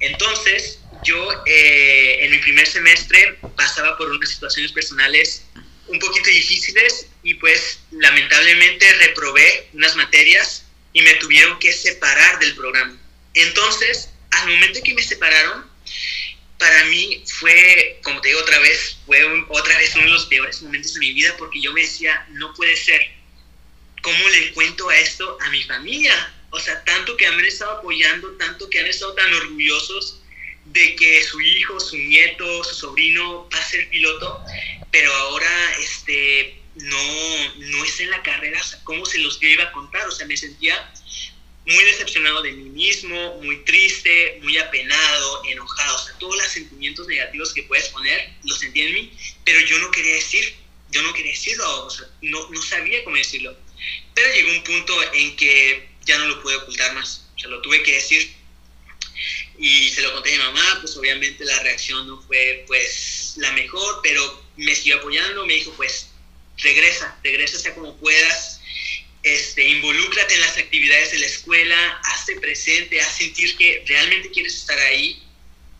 Speaker 2: Entonces, yo eh, en mi primer semestre pasaba por unas situaciones personales un poquito difíciles y pues lamentablemente reprobé unas materias y me tuvieron que separar del programa. Entonces, al momento que me separaron, para mí fue, como te digo otra vez, fue un, otra vez uno de los peores momentos de mi vida porque yo me decía, no puede ser, ¿cómo le cuento a esto a mi familia? O sea, tanto que han estado apoyando, tanto que han estado tan orgullosos de que su hijo, su nieto, su sobrino va a ser piloto, pero ahora este, no, no está en la carrera, o sea, ¿cómo se los iba a contar? O sea, me sentía muy decepcionado de mí mismo, muy triste, muy apenado, enojado, o sea, todos los sentimientos negativos que puedes poner los sentí en mí, pero yo no quería decir, yo no quería decirlo, o sea, no, no sabía cómo decirlo. Pero llegó un punto en que ya no lo pude ocultar más, o sea, lo tuve que decir. Y se lo conté a mi mamá, pues obviamente la reacción no fue pues la mejor, pero me siguió apoyando, me dijo pues regresa, regresa sea como puedas, este, involúcrate en las actividades de la escuela, hazte presente, haz sentir que realmente quieres estar ahí.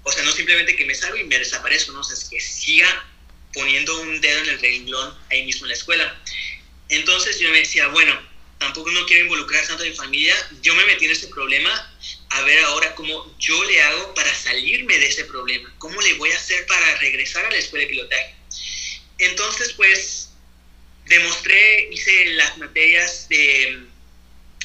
Speaker 2: O sea, no simplemente que me salgo y me desaparezco, ¿no? O es que siga poniendo un dedo en el renglón ahí mismo en la escuela. Entonces yo me decía, bueno, tampoco no quiero involucrar tanto a mi familia, yo me metí en este problema, a ver ahora cómo yo le hago para salirme de ese problema, cómo le voy a hacer para regresar a la escuela de pilotaje. Entonces, pues demostré, hice las materias de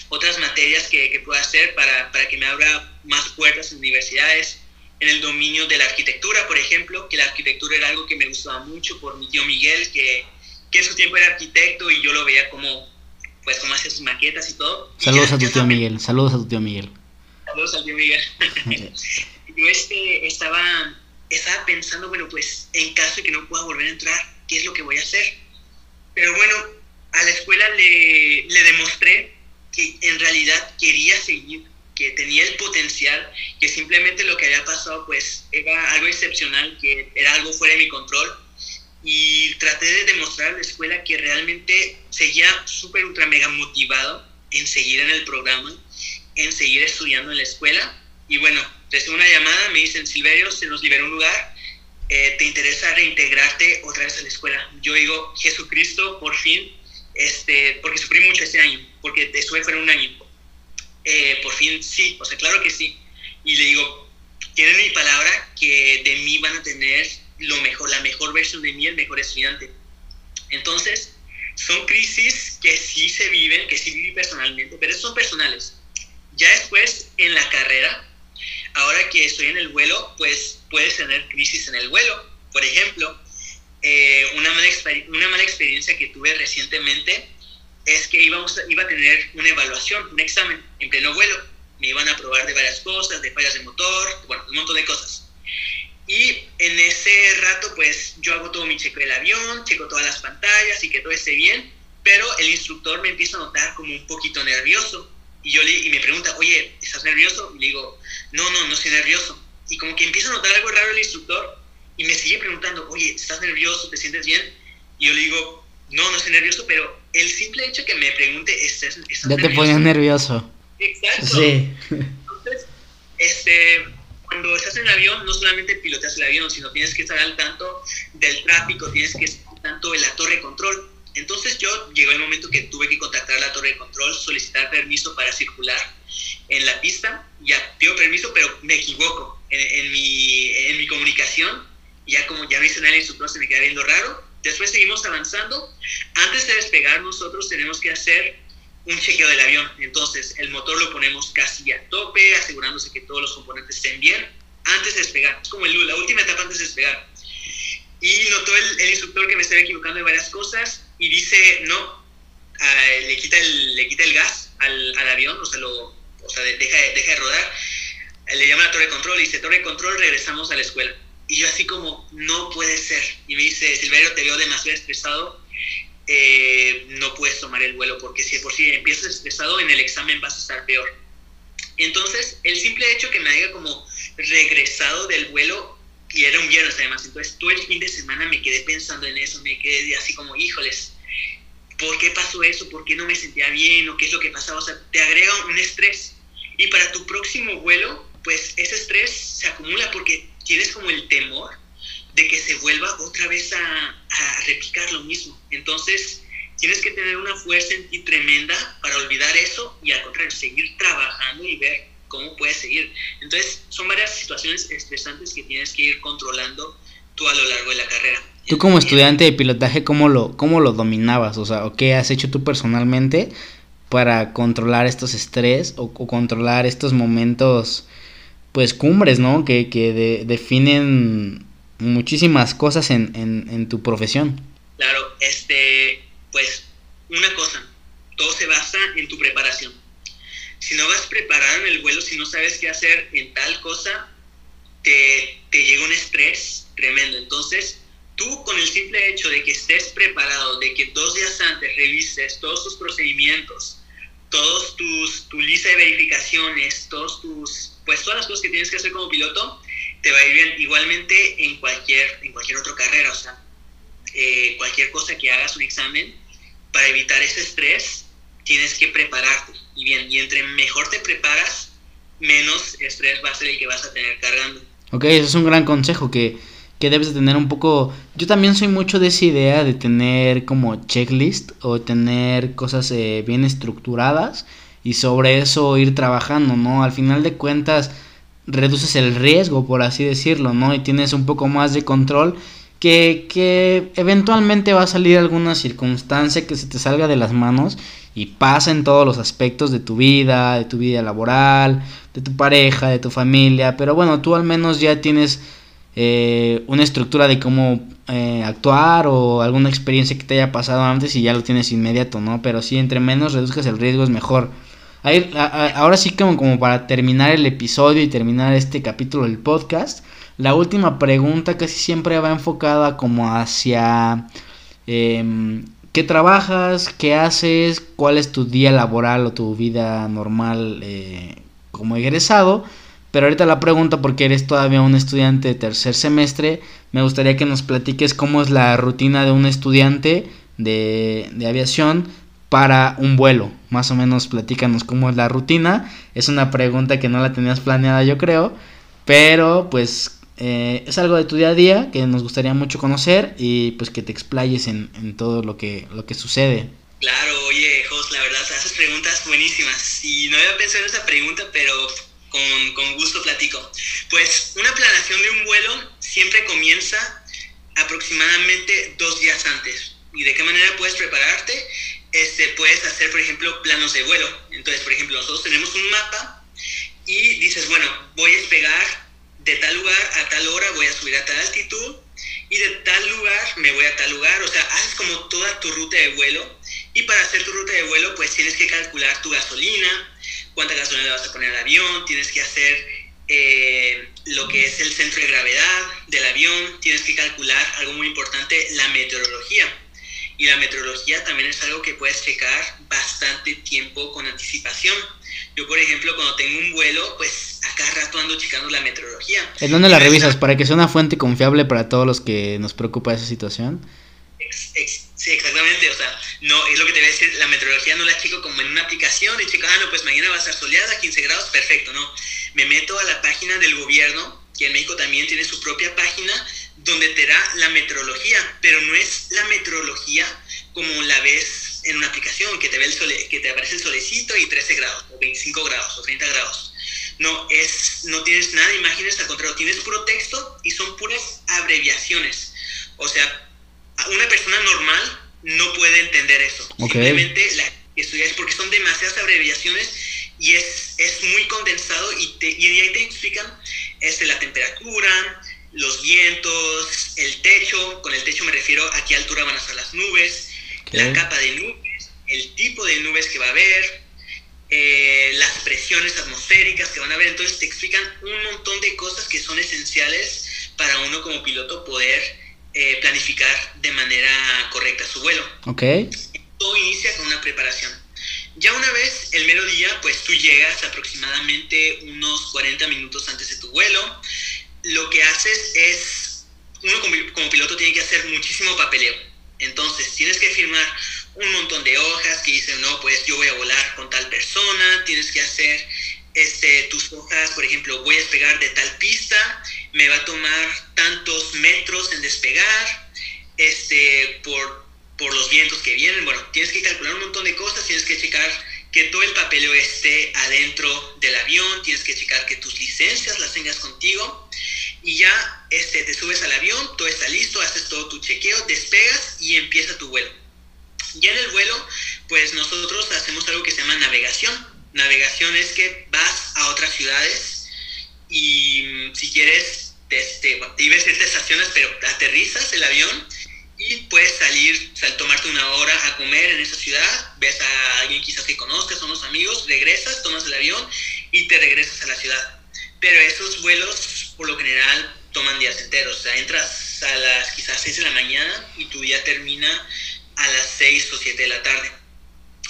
Speaker 2: otras materias que, que puedo hacer para, para, que me abra más puertas en universidades, en el dominio de la arquitectura, por ejemplo, que la arquitectura era algo que me gustaba mucho por mi tío Miguel, que, que en su tiempo era arquitecto y yo lo veía como, pues, como hacía sus maquetas y todo.
Speaker 1: Saludos
Speaker 2: y
Speaker 1: a tu tío Miguel, saludos a tu tío Miguel.
Speaker 2: Saludos al tío Miguel. yo este, estaba, estaba pensando, bueno, pues, en caso de que no pueda volver a entrar, ¿qué es lo que voy a hacer? Pero bueno, a la escuela le, le demostré que en realidad quería seguir, que tenía el potencial, que simplemente lo que había pasado pues era algo excepcional, que era algo fuera de mi control. Y traté de demostrar a la escuela que realmente seguía súper, ultra, mega motivado en seguir en el programa, en seguir estudiando en la escuela. Y bueno, recibo una llamada, me dicen, Silverio, se nos liberó un lugar, eh, te interesa reintegrarte otra vez a la escuela. Yo digo, Jesucristo, por fin, este, porque sufrí mucho ese año, porque estuve fuera un año. Eh, por fin sí, o sea, claro que sí. Y le digo, tienen mi palabra que de mí van a tener lo mejor, la mejor versión de mí, el mejor estudiante. Entonces, son crisis que sí se viven, que sí viví personalmente, pero son personales. Ya después, en la carrera, ahora que estoy en el vuelo, pues puedes tener crisis en el vuelo. Por ejemplo, eh, una, mala una mala experiencia que tuve recientemente es que iba a tener una evaluación, un examen en pleno vuelo. Me iban a probar de varias cosas, de fallas de motor, bueno, un montón de cosas. Y en ese rato, pues yo hago todo mi checo del avión, checo todas las pantallas y que todo esté bien, pero el instructor me empieza a notar como un poquito nervioso. Y, yo le, y me pregunta, oye, ¿estás nervioso? Y le digo, no, no, no estoy nervioso. Y como que empieza a notar algo raro el instructor y me sigue preguntando, oye, ¿estás nervioso? ¿Te sientes bien? Y yo le digo, no, no estoy nervioso, pero el simple hecho que me pregunte, ¿estás, estás
Speaker 1: Ya te ponías nervioso.
Speaker 2: Exacto.
Speaker 1: Sí.
Speaker 2: Entonces, este, cuando estás en el avión, no solamente piloteas el avión, sino tienes que estar al tanto del tráfico, tienes que estar al tanto de la torre de control. Entonces yo llegó el momento que tuve que contactar a la torre de control, solicitar permiso para circular en la pista. Ya pido permiso, pero me equivoco en, mi, en mi comunicación. Ya como ya me dicen el instructor, se me queda viendo raro. Después seguimos avanzando. Antes de despegar, nosotros tenemos que hacer un chequeo del avión. Entonces, el motor lo ponemos casi a tope, asegurándose que todos los componentes estén bien antes de despegar. Es como el, la última etapa antes de despegar. Y notó el, el instructor que me estaba equivocando de varias cosas y dice, no, ah, le, quita el, le quita el gas al, al avión, o sea, lo, o sea de- deja, de- deja de rodar. Le llama a la torre de control y dice, torre de control, regresamos a la escuela. Y yo así como, no puede ser. Y me dice, Silverio, te veo demasiado estresado eh, no puedes tomar el vuelo porque si por si empiezas estresado en el examen vas a estar peor. Entonces, el simple hecho que me haya como regresado del vuelo, y era un viernes además, entonces todo el fin de semana me quedé pensando en eso, me quedé así como, híjoles, ¿por qué pasó eso? ¿Por qué no me sentía bien? ¿O qué es lo que pasaba? O sea, te agrega un estrés. Y para tu próximo vuelo, pues ese estrés se acumula porque tienes como el temor de que se vuelva otra vez a, a replicar lo mismo. Entonces, tienes que tener una fuerza en ti tremenda para olvidar eso y al contrario, seguir trabajando y ver cómo puedes seguir. Entonces, son varias situaciones estresantes que tienes que ir controlando tú a lo largo de la carrera.
Speaker 1: Tú como estudiante de pilotaje, ¿cómo lo, cómo lo dominabas? O sea, ¿o ¿qué has hecho tú personalmente para controlar estos estrés o, o controlar estos momentos, pues cumbres, ¿no? Que, que de- definen muchísimas cosas en, en, en tu profesión.
Speaker 2: Claro, este, pues una cosa, todo se basa en tu preparación. Si no vas preparado en el vuelo, si no sabes qué hacer en tal cosa, te, te llega un estrés tremendo. Entonces, tú con el simple hecho de que estés preparado, de que dos días antes revises todos tus procedimientos, todos tus, tu lista de verificaciones, todos tus, pues todas las cosas que tienes que hacer como piloto, te va a ir bien. Igualmente en cualquier, en cualquier otra carrera, o sea, eh, cualquier cosa que hagas un examen, para evitar ese estrés, tienes que prepararte. Y bien, y entre mejor te preparas, menos estrés va a ser el que vas a tener cargando.
Speaker 1: Ok, eso es un gran consejo que, que debes de tener un poco... Yo también soy mucho de esa idea de tener como checklist o tener cosas eh, bien estructuradas y sobre eso ir trabajando, ¿no? Al final de cuentas reduces el riesgo, por así decirlo, ¿no? Y tienes un poco más de control que, que eventualmente va a salir alguna circunstancia que se te salga de las manos y pasa en todos los aspectos de tu vida, de tu vida laboral, de tu pareja, de tu familia, pero bueno, tú al menos ya tienes eh, una estructura de cómo eh, actuar o alguna experiencia que te haya pasado antes y ya lo tienes inmediato, ¿no? Pero sí, entre menos reduzcas el riesgo es mejor. Ahora sí como, como para terminar el episodio y terminar este capítulo del podcast, la última pregunta casi siempre va enfocada como hacia em, qué trabajas, qué haces, cuál es tu día laboral o tu vida normal eh, como egresado. Pero ahorita la pregunta, porque eres todavía un estudiante de tercer semestre, me gustaría que nos platiques cómo es la rutina de un estudiante de, de aviación para un vuelo. Más o menos platícanos cómo es la rutina. Es una pregunta que no la tenías planeada yo creo, pero pues eh, es algo de tu día a día que nos gustaría mucho conocer y pues que te explayes en, en todo lo que, lo que sucede.
Speaker 2: Claro, oye, Jos, la verdad, haces preguntas buenísimas. Y no había pensado en esa pregunta, pero con, con gusto platico. Pues una planeación de un vuelo siempre comienza aproximadamente dos días antes. ¿Y de qué manera puedes prepararte, este, puedes hacer, por ejemplo, planos de vuelo. Entonces, por ejemplo, nosotros tenemos un mapa y dices, bueno, voy a despegar de tal lugar a tal hora, voy a subir a tal altitud y de tal lugar me voy a tal lugar. O sea, haces como toda tu ruta de vuelo y para hacer tu ruta de vuelo, pues tienes que calcular tu gasolina, cuánta gasolina le vas a poner al avión, tienes que hacer eh, lo que es el centro de gravedad del avión, tienes que calcular algo muy importante, la meteorología. Y la meteorología también es algo que puedes checar bastante tiempo con anticipación. Yo, por ejemplo, cuando tengo un vuelo, pues a cada rato ando checando la meteorología.
Speaker 1: ¿En dónde la revisas? Para que sea una fuente confiable para todos los que nos preocupa esa situación.
Speaker 2: Ex- ex- sí, exactamente. O sea, no, es lo que te voy a decir. La meteorología no la checo como en una aplicación y checo, ah, no, pues mañana va a estar soleada, 15 grados, perfecto, ¿no? Me meto a la página del gobierno, que en México también tiene su propia página, donde te da la meteorología, pero no es la meteorología como la ves en una aplicación, que te, ve el sole, que te aparece el solecito y 13 grados, o 25 grados, o 30 grados. No, es, no tienes nada de imágenes, al contrario, tienes puro texto y son puras abreviaciones. O sea, una persona normal no puede entender eso.
Speaker 1: Ok.
Speaker 2: Simplemente la que estudia es porque son demasiadas abreviaciones y es, es muy condensado y, te, y ahí te explican este, la temperatura, los vientos, el techo. Con el techo me refiero a qué altura van a estar las nubes, La capa de nubes, el tipo de nubes que va a haber, eh, las presiones atmosféricas que van a haber. Entonces te explican un montón de cosas que son esenciales para uno como piloto poder eh, planificar de manera correcta su vuelo.
Speaker 1: ¿Ok?
Speaker 2: Todo inicia con una preparación. Ya una vez el mero día, pues tú llegas aproximadamente unos 40 minutos antes de tu vuelo. Lo que haces es, uno como, como piloto tiene que hacer muchísimo papeleo. Entonces tienes que firmar un montón de hojas que dicen, no, pues yo voy a volar con tal persona, tienes que hacer este, tus hojas, por ejemplo, voy a despegar de tal pista, me va a tomar tantos metros en despegar, este, por, por los vientos que vienen. Bueno, tienes que calcular un montón de cosas, tienes que checar que todo el papeleo esté adentro del avión, tienes que checar que tus licencias las tengas contigo y ya este, te subes al avión, todo está listo, haces todo tu chequeo, despegas y empieza tu vuelo. Ya en el vuelo, pues nosotros hacemos algo que se llama navegación. Navegación es que vas a otras ciudades y mm, si quieres, este, bueno, te iba a decir te estacionas, pero aterrizas el avión y puedes salir, sal, tomarte una hora a comer en esa ciudad, ves a alguien quizás que conozcas, unos amigos, regresas, tomas el avión y te regresas a la ciudad. Pero esos vuelos, por lo general, toman días enteros. O sea, entras a las quizás 6 de la mañana y tu día termina a las 6 o 7 de la tarde.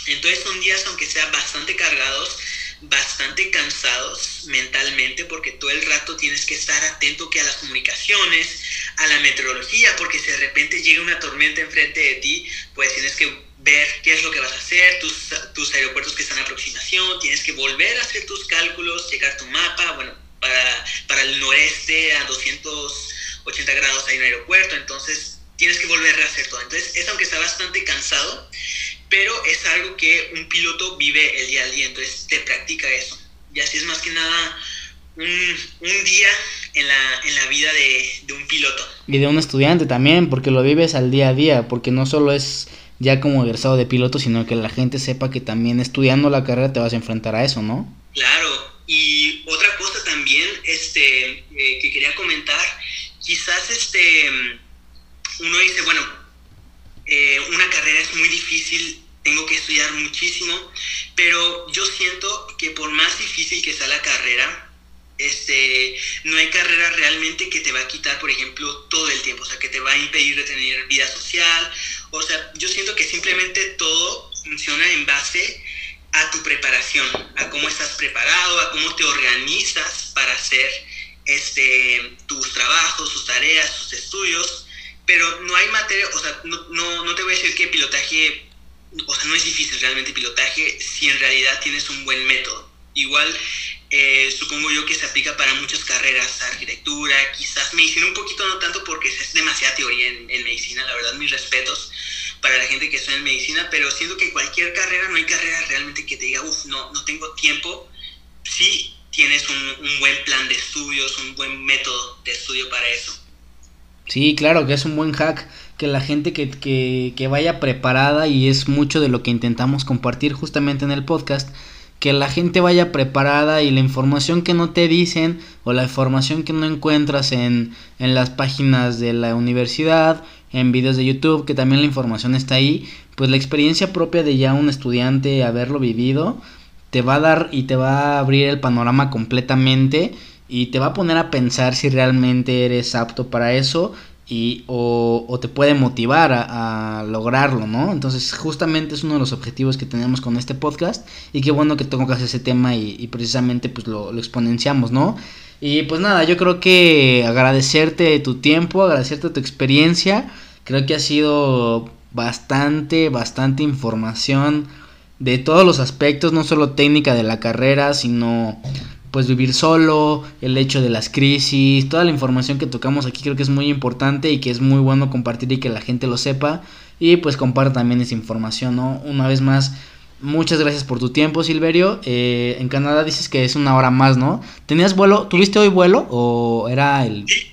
Speaker 2: Entonces son días, aunque sean bastante cargados, bastante cansados mentalmente, porque todo el rato tienes que estar atento que a las comunicaciones, a la meteorología, porque si de repente llega una tormenta enfrente de ti, pues tienes que ver qué es lo que vas a hacer, tus, tus aeropuertos que están a aproximación, tienes que volver a hacer tus cálculos, checar tu mapa, bueno, para, para el noreste a 280 grados hay un aeropuerto, entonces tienes que volver a hacer todo. Entonces es aunque está bastante cansado, pero es algo que un piloto vive el día al día, entonces te practica eso. Y así es más que nada un, un día en la, en la vida de, de un piloto.
Speaker 1: Y de un estudiante también, porque lo vives al día a día, porque no solo es ya como egresado de piloto, sino que la gente sepa que también estudiando la carrera te vas a enfrentar a eso, ¿no?
Speaker 2: Claro, y otra cosa también este, eh, que quería comentar, quizás este, uno dice, bueno, eh, una carrera es muy difícil, tengo que estudiar muchísimo, pero yo siento que por más difícil que sea la carrera, este, no hay carrera realmente que te va a quitar, por ejemplo, todo el tiempo, o sea, que te va a impedir de tener vida social, o sea, yo siento que simplemente todo funciona en base a tu preparación, a cómo estás preparado, a cómo te organizas para hacer este, tus trabajos, tus tareas, tus estudios, pero no hay materia, o sea, no, no, te voy a decir que pilotaje, o sea, no es difícil realmente pilotaje si en realidad tienes un buen método. Igual, eh, supongo yo que se aplica para muchas carreras, arquitectura, quizás medicina un poquito, no tanto porque es demasiada teoría en medicina, la verdad, mis respetos para la gente que está en medicina, pero siento que cualquier carrera, no hay carrera realmente que te diga, uff, no, no tengo tiempo, si tienes un, un buen plan de estudios, un buen método de estudio para eso.
Speaker 1: Sí, claro, que es un buen hack que la gente que, que, que vaya preparada y es mucho de lo que intentamos compartir justamente en el podcast, que la gente vaya preparada y la información que no te dicen o la información que no encuentras en, en las páginas de la universidad, en videos de YouTube, que también la información está ahí, pues la experiencia propia de ya un estudiante haberlo vivido te va a dar y te va a abrir el panorama completamente y te va a poner a pensar si realmente eres apto para eso y o, o te puede motivar a, lograrlo, ¿no? Entonces justamente es uno de los objetivos que tenemos con este podcast y qué bueno que tocas ese tema y, y precisamente pues lo, lo, exponenciamos, ¿no? Y pues nada, yo creo que agradecerte tu tiempo, agradecerte tu experiencia, creo que ha sido bastante, bastante información de todos los aspectos, no solo técnica de la carrera, sino pues vivir solo, el hecho de las crisis, toda la información que tocamos aquí creo que es muy importante y que es muy bueno compartir y que la gente lo sepa y pues comparta también esa información, ¿no? Una vez más, muchas gracias por tu tiempo, Silverio. Eh, en Canadá dices que es una hora más, ¿no? ¿Tenías vuelo? ¿Tuviste hoy vuelo o era el...?
Speaker 2: Sí,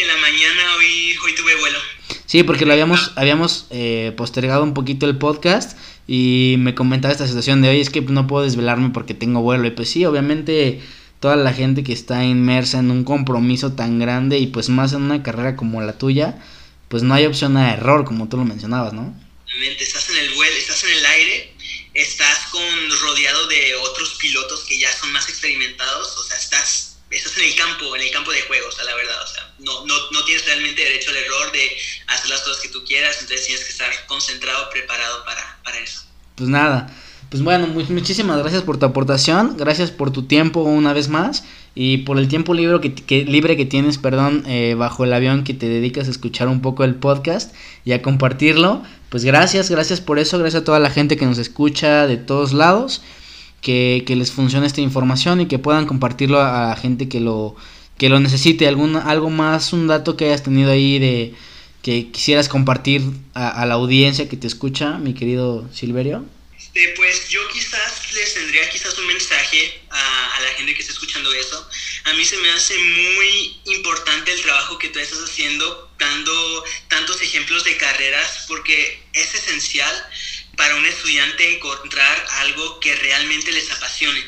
Speaker 2: en la mañana hoy, hoy tuve vuelo.
Speaker 1: Sí, porque lo habíamos, habíamos eh, postergado un poquito el podcast y me comentaba esta situación de hoy es que no puedo desvelarme porque tengo vuelo y pues sí, obviamente toda la gente que está inmersa en un compromiso tan grande y pues más en una carrera como la tuya, pues no hay opción a error como tú lo mencionabas, ¿no?
Speaker 2: Obviamente, estás en el vuelo, estás en el aire, estás con rodeado de otros pilotos que ya son más experimentados, o sea, estás, estás en el campo, en el campo de juego, o sea, la verdad, o sea, no, no, no tienes realmente derecho al error de hacer las cosas que tú quieras, entonces tienes que estar concentrado, preparado para, para eso.
Speaker 1: Pues nada, pues bueno, muchísimas gracias por tu aportación, gracias por tu tiempo una vez más y por el tiempo libre que, que libre que tienes, perdón, eh, bajo el avión que te dedicas a escuchar un poco el podcast y a compartirlo. Pues gracias, gracias por eso, gracias a toda la gente que nos escucha de todos lados, que, les funcione esta información y que puedan compartirlo a, a gente que lo, que lo necesite, algún, algo más, un dato que hayas tenido ahí de que quisieras compartir a, a la audiencia que te escucha, mi querido Silverio.
Speaker 2: Este, pues yo quizás les tendría quizás un mensaje a, a, la gente que está escuchando eso. A mí se me hace muy importante el trabajo que tú estás haciendo, dando tantos ejemplos de carreras, porque es esencial para un estudiante encontrar algo que realmente les apasione.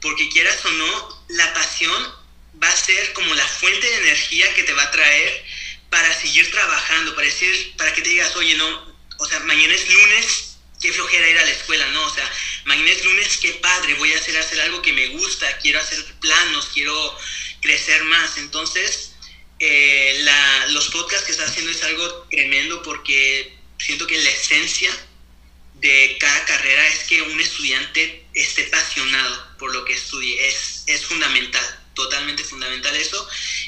Speaker 2: Porque quieras o no, la pasión va a ser como la fuente de energía que te va a traer para seguir trabajando, para decir, para que te digas, oye, no, o sea, mañana es lunes, qué flojera ir a la escuela, ¿no? O sea, mañana es lunes, qué padre, voy a hacer, hacer algo que me gusta, quiero hacer planos, quiero crecer más. Entonces, eh, la, los podcasts que estás haciendo es algo tremendo porque siento que la esencia de cada carrera es que un estudiante esté apasionado por lo que estudie, es, es fundamental totalmente fundamental eso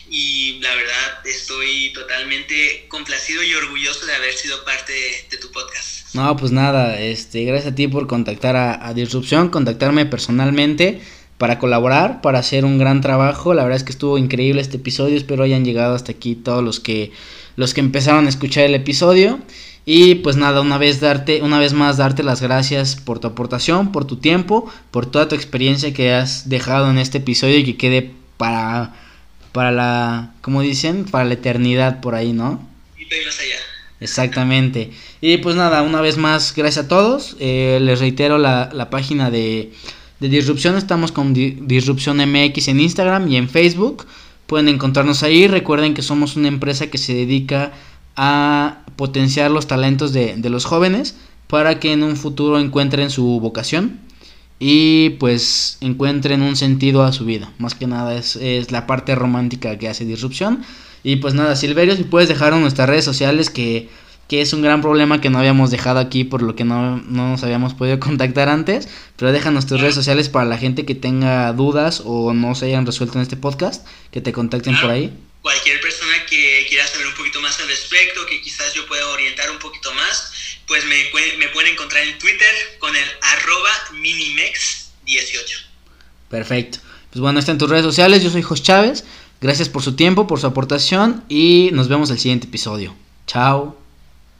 Speaker 2: y la verdad estoy totalmente complacido y orgulloso de haber sido parte de, de tu podcast.
Speaker 1: No, pues nada, este, gracias a ti por contactar a, a, Disrupción, contactarme personalmente para colaborar, para hacer un gran trabajo. La verdad es que estuvo increíble este episodio, espero hayan llegado hasta aquí todos los que los que empezaron a escuchar el episodio. Y pues nada, una vez darte, una vez más darte las gracias por tu aportación, por tu tiempo, por toda tu experiencia que has dejado en este episodio y que quede para para la, como dicen, para la eternidad por ahí, ¿no?
Speaker 2: Y más allá.
Speaker 1: Exactamente. Y pues nada, una vez más, gracias a todos. Eh, les reitero la, la página de, de, Disrupción. Estamos con Di Disrupción MX en Instagram y en Facebook. Pueden encontrarnos ahí. Recuerden que somos una empresa que se dedica a potenciar los talentos de, de los jóvenes para que en un futuro encuentren su vocación y pues encuentren un sentido a su vida. Más que nada es, es, la parte romántica que hace Disrupción. Y pues nada, Silverio, si puedes dejar nuestras redes sociales que, que, es un gran problema que no habíamos dejado aquí por lo que no, no nos habíamos podido contactar antes. Pero déjanos tus redes sociales para la gente que tenga dudas o no se hayan resuelto en este podcast, que te contacten por ahí.
Speaker 2: Cualquier persona que poquito más al respecto, que quizás yo pueda orientar un poquito más, pues me, pueden encontrar en Twitter con el arroba minimex18.
Speaker 1: Perfecto. Pues bueno, está en tus redes sociales. Yo soy Jos Chávez. Gracias por su tiempo, por su aportación y nos vemos el siguiente episodio. Chao.